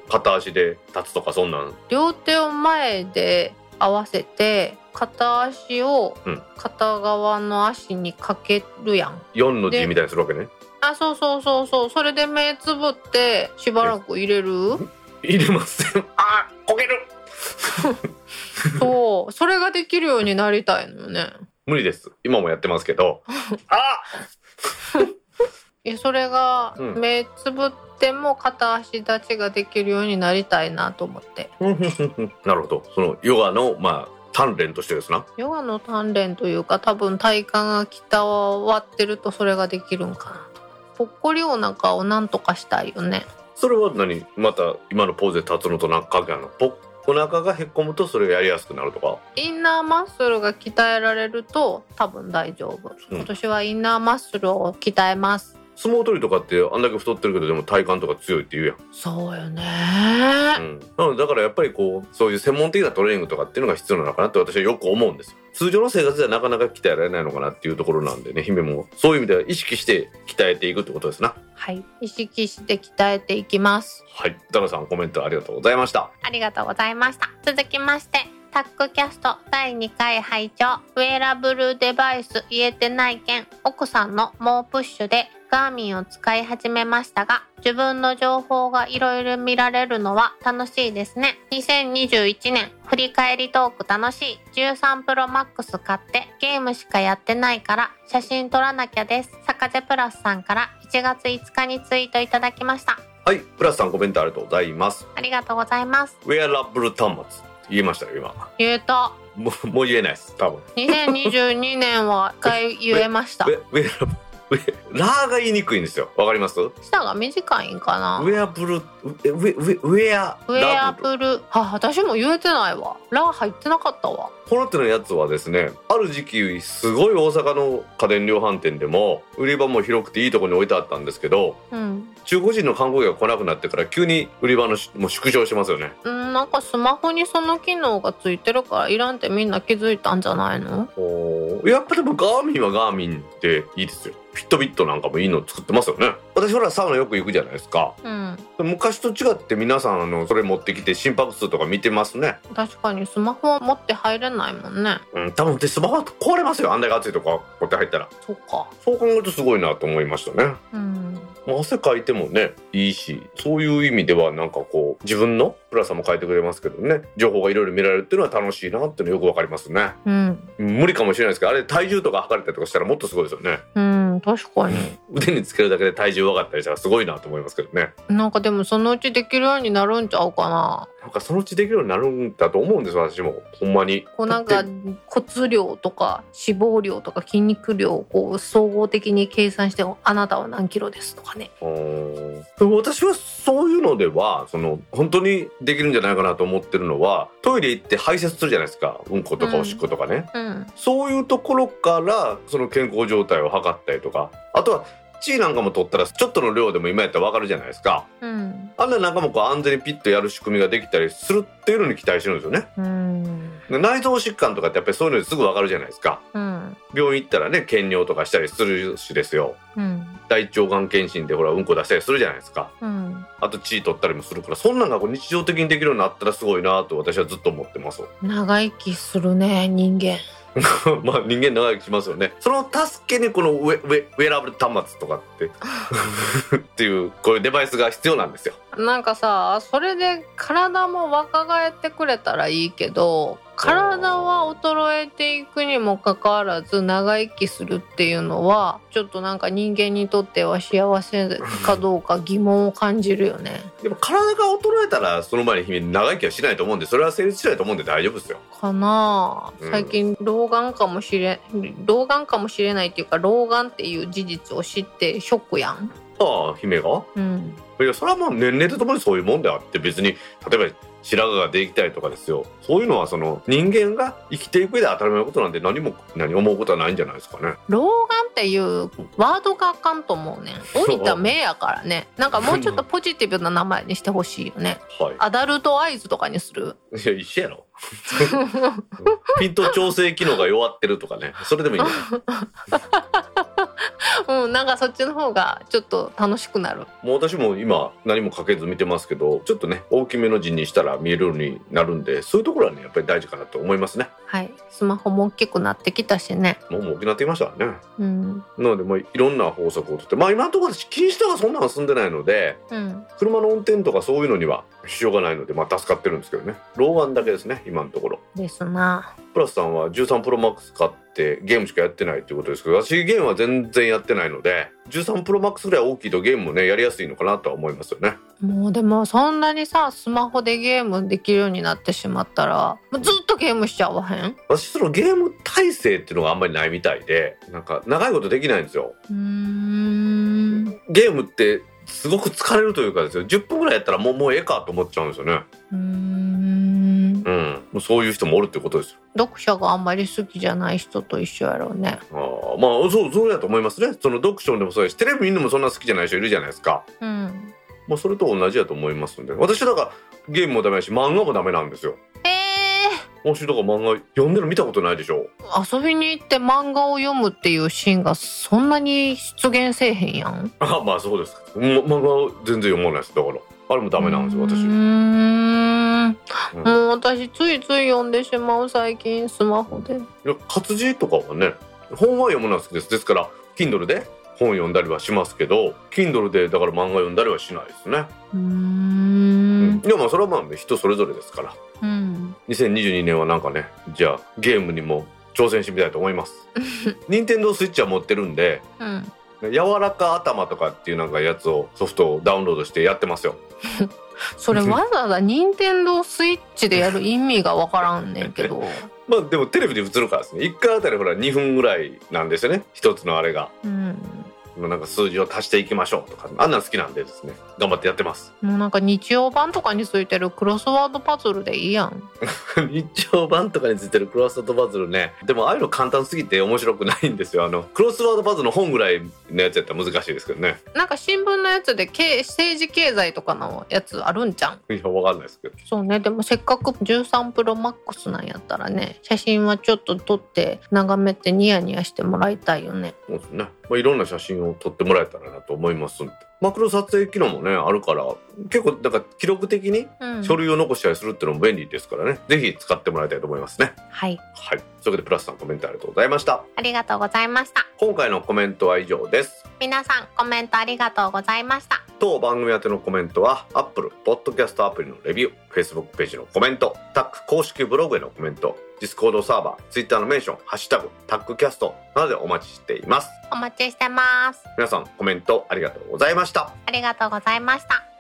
片足で立つとかそんなん？両手を前で合わせて、片足をうん。片側の足にかけるやん。4の字みたいにするわけね？あ、そうそうそうそう。それで目つぶってしばらく入れる？入れません。あこける。そう。それができるようになりたいのよね。無理です。今もやってますけど。あいやそれがうん。目つぶっても片足立ちができるようになりたいなと思って。なるほど。そのヨガのまあ鍛錬としてですな。ヨガの鍛錬というか多分体幹が鍛わってるとそれができるんかなと。ぽっこりお腹をなんとかしたいよね。それは何？また今のポーズで立つのとなんか関係あるのぽお腹がへっこむとそれがやりやすくなるとか？インナーマッスルが鍛えられると多分大丈夫、うん。今年はインナーマッスルを鍛えます相撲取りとかってあんだけ太ってるけどでも体幹とか強いって言うやん。そうよね。うん、なのでだからやっぱりこうそういう専門的なトレーニングとかっていうのが必要なのかなって私はよく思うんですよ。通常の生活ではなかなか鍛えられないのかなっていうところなんでね姫もそういう意味では意識して鍛えていくってことですな。はい。意識して鍛えていきます。はい。太郎さんコメントありがとうございました。ありがとうございました。続きまして、タックキャスト第2回拝聴。ウェアラブルデバイス言えてない件、奥さんの猛プッシュでガーミンを使い始めましたが、自分の情報がいろいろ見られるのは楽しいですね。2021年、振り返りトーク楽しい。13プロマックス買ってゲームしかやってないから写真撮らなきゃです。坂瀬プラスさんから1月5日にツイートいただきました。はいプラスさんコメントありがとうございますありがとうございます。ウェアラブル端末言えましたよ今言えた。もうもう言えないです多分2022年は一回言えましたウ。ェウェ ラーが言いにくいんですよわかります？ウ舌が短いんかな？ェアブルウェウェウェウェアウェアラブル。あ、私も言えてないわ。ラ入ってなかったわ。この手のやつはですねある時期すごい大阪の家電量販店でも売り場も広くていいところに置いてあったんですけどうん。中国人の観光客が来なくなってから急に売り場のしもう縮小しますよねうん、なんかスマホにその機能がついてるからいらんってみんな気づいたんじゃないの？おーやっぱでもガーミンはガーミンでいいですよフィットビットなんかもいいの作ってますよね私ほらサウナよく行くじゃないですかうん。昔と違って皆さんあのそれ持ってきて心拍数とか見てますね確かにスマホは持って入れないもんね。うん多分でスマホ壊れますよあんだけ暑いとか持って入ったらそっか。そう考えるとすごいなと思いましたねうん。まあ汗かいてもねいいしそういう意味ではなんかこう自分のプラさんも書いてくれますけどね情報がいろいろ見られるっていうのは楽しいなっていうのよくわかりますねうん。無理かもしれないですけどあれ体重とか測れたりとかしたらもっとすごいですよねうん、確かに。腕につけるだけで体重分かったりしたらすごいなと思いますけどねなんかでもそのうちできるようになるんちゃうかな。なんかそのうちできるようになるんだと思うんです私も。ほんまに。こうなんか骨量とか脂肪量とか筋肉量をこう総合的に計算してあなたは何キロですとかね。うー。ん私はそういうのではその本当にできるんじゃないかなと思ってるのはトイレ行って排泄するじゃないですか。うんことかおしっことかね、うん。そういうところからその健康状態を測ったりとか。あとは血なんかも取ったらちょっとの量でも今やったら分かるじゃないですか。うん。ああんな中もこう安全にピッとやる仕組みができたりするっていうのに期待してるんですよね。うん。で内臓疾患とかってやっぱりそういうのですぐ分かるじゃないですか。うん。病院行ったらね検尿とかしたりするしですよ。うん。大腸がん検診でほらうんこ出したりするじゃないですか。うん。あと血取ったりもするからそんなんがこう日常的にできるようになったらすごいなと私はずっと思ってます。長生きするね人間 まあ人間長生きしますよね。その助けにこのウェウェウェラブル端末とかって っていうこういうデバイスが必要なんですよ。なんかさそれで体も若返ってくれたらいいけど体は衰えていくにもかかわらず長生きするっていうのはちょっとなんか人間にとっては幸せかどうか疑問を感じるよね。でも体が衰えたらその前に長生きはしないと思うんでそれは成立しないと思うんで大丈夫ですよ。かなあ。うん。最近老眼かもしれ老眼かもしれないっていうか老眼っていう事実を知ってショックやん。ああ姫が？うん。いやそれはもう年齢とともにそういうもんであって別に例えば白髪ができたりとかですよ。そういうのはその人間が生きていく上で当たり前のことなんで何も何思うことはないんじゃないですかね。老眼っていうワードがあかんと思うねん。降りた目やからね。なんかもうちょっとポジティブな名前にしてほしいよね。はい。アダルトアイズとかにする？いや一緒やろ。ピント調整機能が弱ってるとかね。それでもいいんじゃない？うんなんかそっちの方がちょっと楽しくなる。もう私も今何もかけず見てますけどちょっとね大きめの字にしたら見えるようになるんでそういうところはねやっぱり大事かなと思いますね。はい。スマホも大きくなってきたしね。もう大きくなってきましたね。うん。なのでもういろんな方策をとって。まあ今のところ禁止とかそんなの住んでないのでうん。車の運転とかそういうのには支障がないのでまあ助かってるんですけどね。老眼だけですね今のところ。ですな。プラスさんは13プロマックス買ってゲームしかやってないっていうことですけど私ゲームは全然やってないので13プロマックスぐらい大きいとゲームもねやりやすいのかなとは思いますよね。もうでもそんなにさスマホでゲームできるようになってしまったらずっとゲームしちゃわへん？私そのゲーム体制っていうのがあんまりないみたいでなんか長いことできないんですよ。うーん。ゲームってすごく疲れるというかですよ。10分ぐらいやったらもうもうええかと思っちゃうんですよね。うーん。うん。もうそういう人もおるってことですよ。読書があんまり好きじゃない人と一緒やろうね。あー。まあそうそうだと思いますね。その読書でもそうやしテレビ見るのもそんな好きじゃない人いるじゃないですか。うん。まあそれと同じだと思いますんで。私だからゲームもダメだし漫画もダメなんですよ。え今週とか漫画読んでるの見たことないでしょ？ー、遊びに行って漫画を読むっていうシーンがそんなに出現せえへんやん。あまあそうです。ま漫画は全然読まないです。だからあれもダメなんですよ私うーん。うん。もう私ついつい読んでしまう最近スマホで。いや活字とかはね本は読むのは好きです。ですから Kindle で本読んだりはしますけど Kindle でだから漫画読んだりはしないですね、うん。ん。いやまあそれはまあ人それぞれですから。うん。2022年はなんかねじゃあゲームにも挑戦してみたいと思います。任天堂スイッチは持ってるんでうん。柔らか頭とかっていうなんかやつをソフトをダウンロードしてやってますよ それわざわざ任天堂スイッチでやる意味がわからんねんけど。まあでもテレビで映るからですね。1回あたりほら2分ぐらいなんですよね。一つのあれが。うんなんか数字を足していきましょうとかあんなん好きなんでですね頑張ってやってます。もうなんか日曜版とかについてるクロスワードパズルでいいやん。日曜版とかについてるクロスワードパズルね。でもああいうの簡単すぎて面白くないんですよ。あのクロスワードパズルの本ぐらいのやつやったら難しいですけどね。なんか新聞のやつで経政治経済とかのやつあるんじゃんいやわかんないですけど。そうね。でもせっかく13プロマックスなんやったらね写真はちょっと撮って眺めてニヤニヤしてもらいたいよね。そうですね、まあ、いろんな写真を撮ってもらえたらなと思いますんで。マクロ撮影機能もねあるから結構だから記録的にうん。書類を残したりするっていうのも便利ですからね、ぜひ使ってもらいたいと思いますね。はい。はい。というわけでプラスさんコメントありがとうございました。ありがとうございました。今回のコメントは以上です。皆さんコメントありがとうございました。当番組宛てのコメントは Apple Podcast アプリのレビュー Facebook ページのコメントタック公式ブログへのコメント Discord サーバー Twitter のメンション「ハッシュタグタックキャスト」などでお待ちしています。お待ちしてます。皆さんコメントありがとうございました。ありがとうございました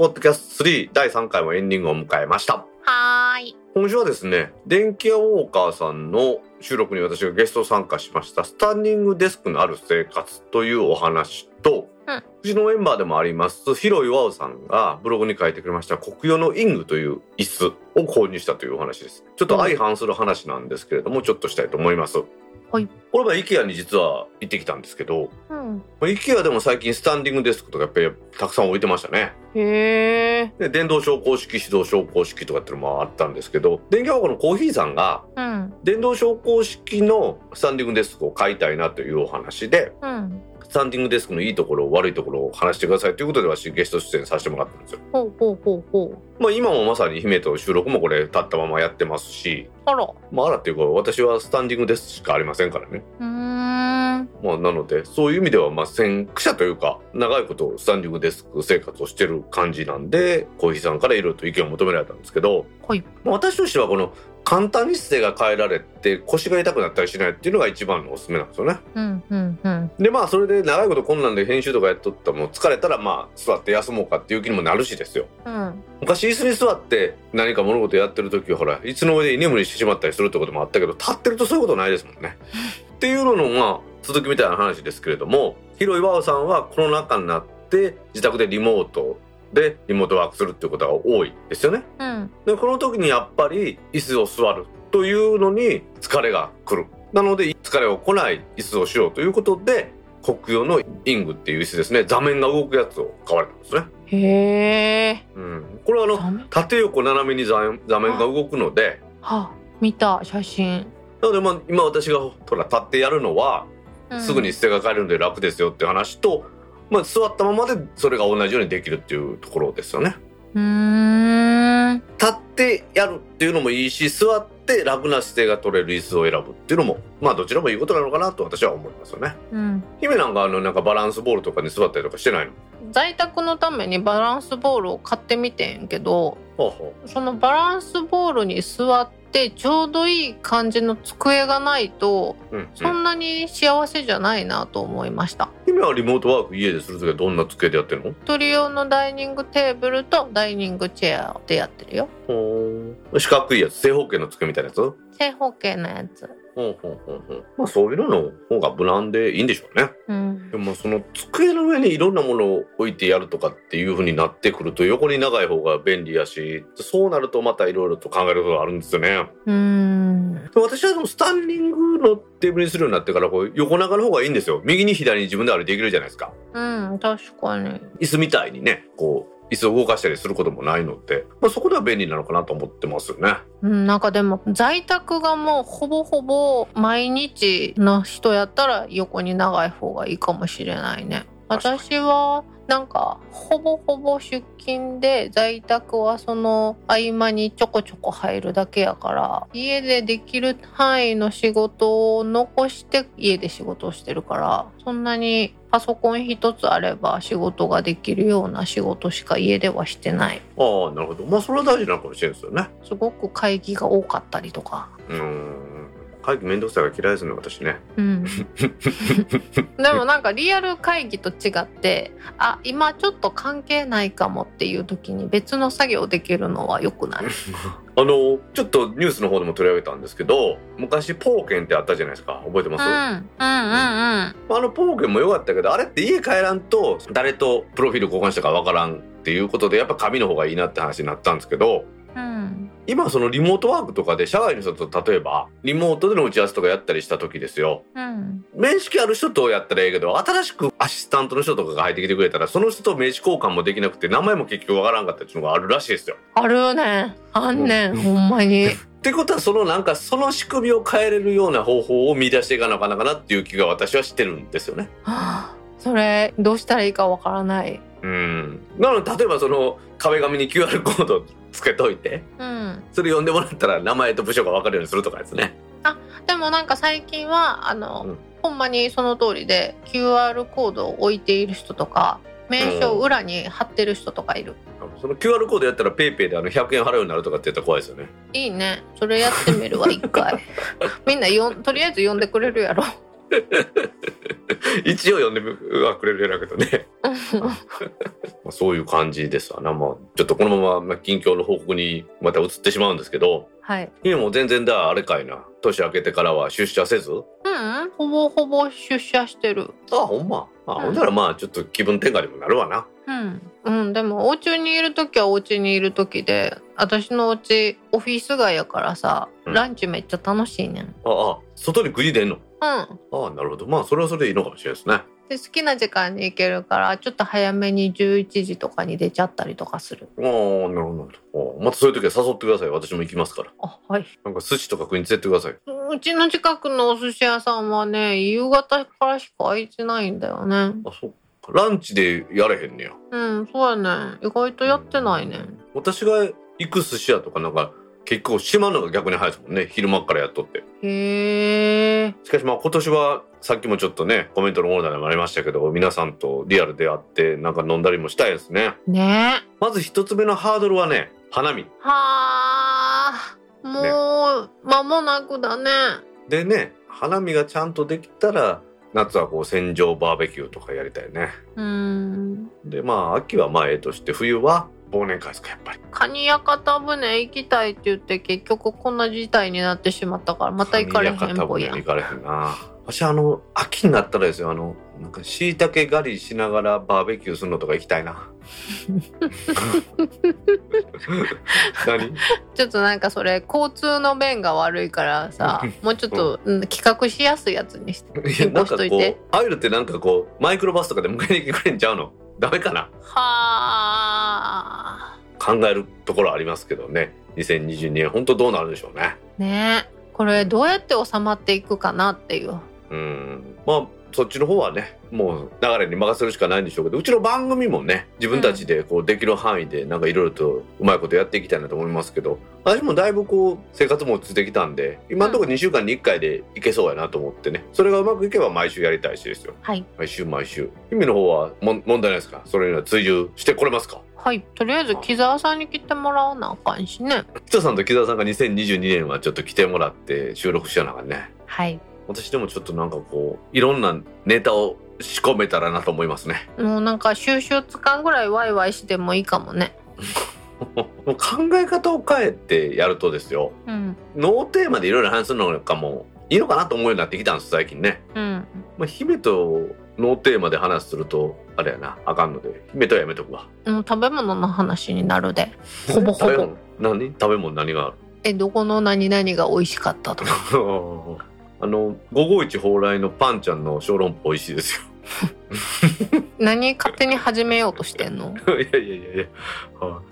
ポッドキャスト3第3回もエンディングを迎えました。はーい。今週はですね、電気屋ウォーカーさんの収録に私がゲスト参加しました、スタンディングデスクのある生活というお話と、うんうちのメンバーでもあります、広岩尾さんがブログに書いてくれました、国用のイングという椅子を購入したというお話です。ちょっと相反する話なんですけれども、ちょっとしたいと思います。はい。これは IKEA に実は行ってきたんですけど、うん。IKEA でも最近スタンディングデスクとかやっぱりたくさん置いてましたね。へえ。で電動昇降式、手動昇降式とかっていうのもあったんですけど、電気屋ウォーカーのコーヒーさんがうん。電動昇降式のスタンディングデスクを買いたいなというお話で、うん。スタンディングデスクのいいところ、悪いところを話してくださいということで私ゲスト出演させてもらったんですよ。ほうほうほうほう。まあ今もまさに姫と収録もこれ立ったままやってますし、あら。まああらっていうか私はスタンディングデスクしかありませんからね。うーん。まあなのでそういう意味ではまあ先駆者というか長いことスタンディングデスク生活をしてる感じなんで、コーヒーさんからいろいろと意見を求められたんですけど、はい。まあ私としてはこの簡単に姿勢が変えられて腰が痛くなったりしないっていうのが一番のおすすめなんですよね。うんうんうん。でまあそれで長いことこんなんで編集とかやっとったらもう疲れたらまあ座って休もうかっていう気にもなるしですよ。うん。昔椅子に座って何か物事やってる時はほらいつの間に居眠りしてしまったりするってこともあったけど立ってるとそういうことないですもんね。っていうののまあ続きみたいな話ですけれども広岩尾さんはコロナ禍になって自宅でリモートでリモートワークするっていうことが多いですよね。うん。でこの時にやっぱり椅子を座るというのに疲れが来るなので疲れを来ない椅子をしようということで国用のイングっていう椅子ですね座面が動くやつを買われたんですね、へえ。うん、これはあの縦横斜めに座面が動くのでは見た写真。なのでまあ今私がほら立ってやるのはうんすぐに。姿勢が変えるので楽ですよって話と、まあ、座ったままでそれが同じようにできるっていうところですよねうーん。立ってやるっていうのもいいし座って楽な姿勢が取れる椅子を選ぶっていうのもまあどちらもいいことなのかなと私は思いますよねうん。姫なんかあのなんかバランスボールとかに座ったりとかしてないの？在宅のためにバランスボールを買ってみてんけど、ほうほそのバランスボールに座ってちょうどいい感じの机がないと、う、うんそんなに幸せじゃないなと思いました。姫はリモートワーク家でするときはどんな机でやってるの？一人用のダイニングテーブルとダイニングチェアでやってるよ。四角いやつ正方形の机みたいなやつ？正方形のやつ。ほうほうほうまあそういうのの方が無難でいいんでしょうねうんで。もその机の上にいろんなものを置いてやるとかっていう風になってくると横に長い方が便利やしそうなるとまたいろいろと考えることがあるんですよねうーん。で私はでもスタンディングのテーブルにするようになってからこう横長の方がいいんですよ右に左に自分であれできるじゃないですかうん、確かに。椅子みたいにねこう椅子を動かしたりすることもないので、まあ、そこでは便利なのかなと思ってますよねうん、なんかでも在宅がもうほぼほぼ毎日の人やったら横に長い方がいいかもしれないね。私はなんかほぼほぼ出勤で在宅はその合間にちょこちょこ入るだけやから家でできる範囲の仕事を残して家で仕事をしてるからそんなにパソコン一つあれば仕事ができるような仕事しか家ではしてない。ああなるほど。まあそれは大事なのかもしれないですよね。すごく会議が多かったりとか。うーん。会議めんどくさいが嫌いですね私ね。うん、でもなんかリアル会議と違ってあ今ちょっと関係ないかもっていう時に別の作業できるのは良くない あのちょっとニュースの方でも取り上げたんですけど昔ポーケンってあったじゃないですか。覚えてます、うんうんうんうん。あのポーケンも良かったけどあれって家帰らんと誰とプロフィール交換したかわからんっていうことでやっぱ紙の方がいいなって話になったんですけどうん。今そのリモートワークとかで社外の人と例えばリモートでの打ち合わせとかやったりした時ですよ。うん。面識ある人とやったらええけど新しくアシスタントの人とかが入ってきてくれたらその人と名刺交換もできなくて名前も結局わからんかったっていうのがあるらしいですよ。あるよねあんねんほんまに。ってことはそのなんかその仕組みを変えれるような方法を見出していかなあかんのかなっていう気が私はしてるんですよね。はあそれどうしたらいいかわからないうん。なので例えばその壁紙に QR コードつけといてうん。それ読んでもらったら名前と部署が分かるようにするとかですね。でもなんか最近はあの、うん。ほんまにその通りで QR コードを置いている人とか名称を裏に貼ってる人とかいる、その QR コードやったらペイペイであの100円払うようになるとかって言ったら怖いですよね。いいね。それやってみるわ一回。みんなよんとりあえず呼んでくれるやろ 一応読んではくれるやけどね まあそういう感じですわなまあちょっとこのまま近況の報告にまた移ってしまうんですけどはい。今もう全然だあれかいな年明けてからは出社せず？うん、ほぼほぼ出社してる。あほんまあ、うんほんならまあちょっと気分転換にもなるわなうん。うん、でも、お家にいる時はお家にいる時で、私のお家オフィス街やからさ、うんランチめっちゃ楽しいねん。ああ外に食い出んの？うん。ああなるほどまあそれはそれでいいのかもしれないですねで、好きな時間に行けるから、ちょっと早めに11時とかに出ちゃったりとかする。ああなるほどまたそういう時は誘ってください私も行きますからあ、はい。なんか寿司とか食いに連れてくださいうちの近くのお寿司屋さんはね、夕方からしか空いてないんだよね。あそうかランチでやれへんねやうん、そうやね。意外とやってないね。私が行く寿司屋とかなんか結構閉まるのが逆に早いですもんね昼間っからやっとってへえ。しかしまあ今年はさっきもちょっとねコメントのオーナーでもありましたけど皆さんとリアルで会ってなんか飲んだりもしたいですねねまず一つ目のハードルはね花見はあ。もう、間もなくだね。でね花見がちゃんとできたら夏はこう戦場バーベキューとかやりたいねうん。でまあ秋はまあええとして冬は忘年会ですかやっぱり。カニ屋形船行きたいって言って結局こんな事態になってしまったからまた行かれへんっぽいやん行。かれへんな。私あの秋になったらですよあのなんか椎茸狩りしながらバーベキューするのとか行きたいな。何？ちょっとなんかそれ交通の便が悪いからさ、もうちょっと、うん。企画しやすいやつにして。いやなんかこうてああいうのってなんかこうマイクロバスとかで迎えに来てくれんちゃうの？ダメかな？はあ。考えるところありますけどね2022年本当どうなるでしょうねねえ。これどうやって収まっていくかなっていう。うんまあそっちの方はねもう流れに任せるしかないんでしょうけどうちの番組もね自分たちでこうできる範囲でなんかいろいろとうまいことやっていきたいなと思いますけど私もだいぶこう生活も落ち着いてきたんで今のところ2週間に1回でいけそうやなと思ってね。それがうまくいけば毎週やりたいしですよ。はい。毎週毎週。意味の方はもん問題ないですか？それには追従してこれますか？はい。とりあえず木沢さんに来てもらわなあかんしね。北さんと木澤さんが2022年はちょっと来てもらって収録しやなあかんね。はい。私でもちょっとなんかこういろんなネタを仕込めたらなと思いますねもうなんか収集つかんぐらいワイワイしてもいいかもね。もう考え方を変えてやるとですようん。ノーテーマでいろいろ話すのかもいいのかなと思うようになってきたんです最近ね、うん。まあ、姫とノーテーマで話するとあれやなあかんので姫とはやめとくわもう食べ物の話になるで。ほぼほぼ。何？食べ物何がある？え、どこの何々が美味しかったとか。あの551蓬莱のパンちゃんの小籠包美味しいですよ。何勝手に始めようとしてんの？いやいやいやいや。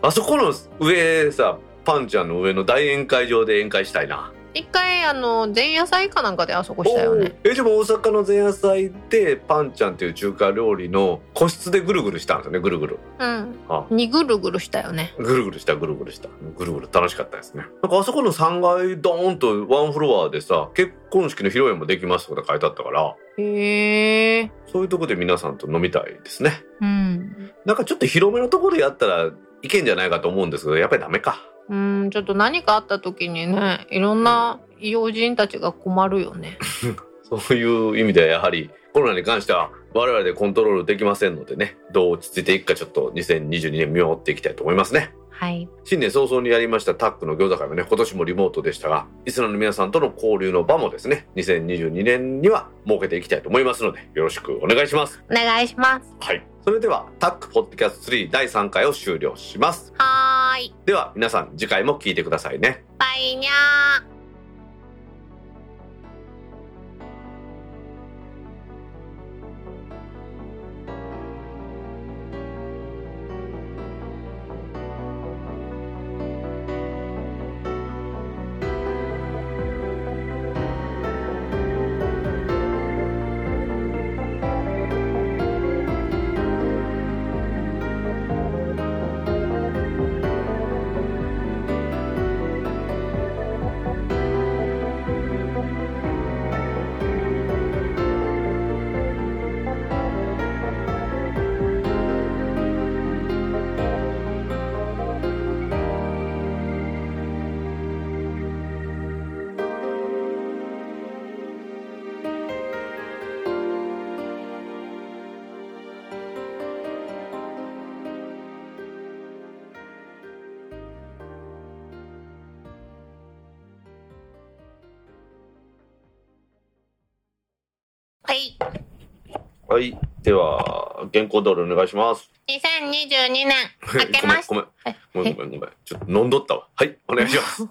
あそこの上さパンちゃんの上の大宴会場で宴会したいな一回あの前夜祭かなんかであそこしたよね。えでも大阪の前夜祭でパンちゃんっていう中華料理の個室でぐるぐるしたんですよねぐるぐるうん。あにぐるぐるしたよね。ぐるぐるしたぐるぐるしたぐるぐる楽しかったですねなんかあそこの3階ドーンとワンフロアでさ結婚式の披露宴もできますとか書いてあったからへえ。そういうとこで皆さんと飲みたいですねうん。なんかちょっと広めのところでやったらいけんじゃないかと思うんですけどやっぱりダメかうん、ちょっと何かあった時にね、いろんな要人たちが困るよね。そういう意味ではやはりコロナに関しては我々でコントロールできませんのでねどう落ち着いていくかちょっと2022年見守っていきたいと思いますねはい。新年早々にやりましたタックの餃子会もね今年もリモートでしたがリスナーの皆さんとの交流の場もですね2022年には設けていきたいと思いますのでよろしくお願いしますお願いします。はいそれではタックポッドキャスト3第3回を終了しますはーい。では皆さん次回も聞いてくださいねバイニャー。はい。では、原稿通りお願いします。2022年、明けまして。ごめん、はいごめん。ごめん、ごめん、ごめん。ちょっと飲んどったわ。はい、お願いします。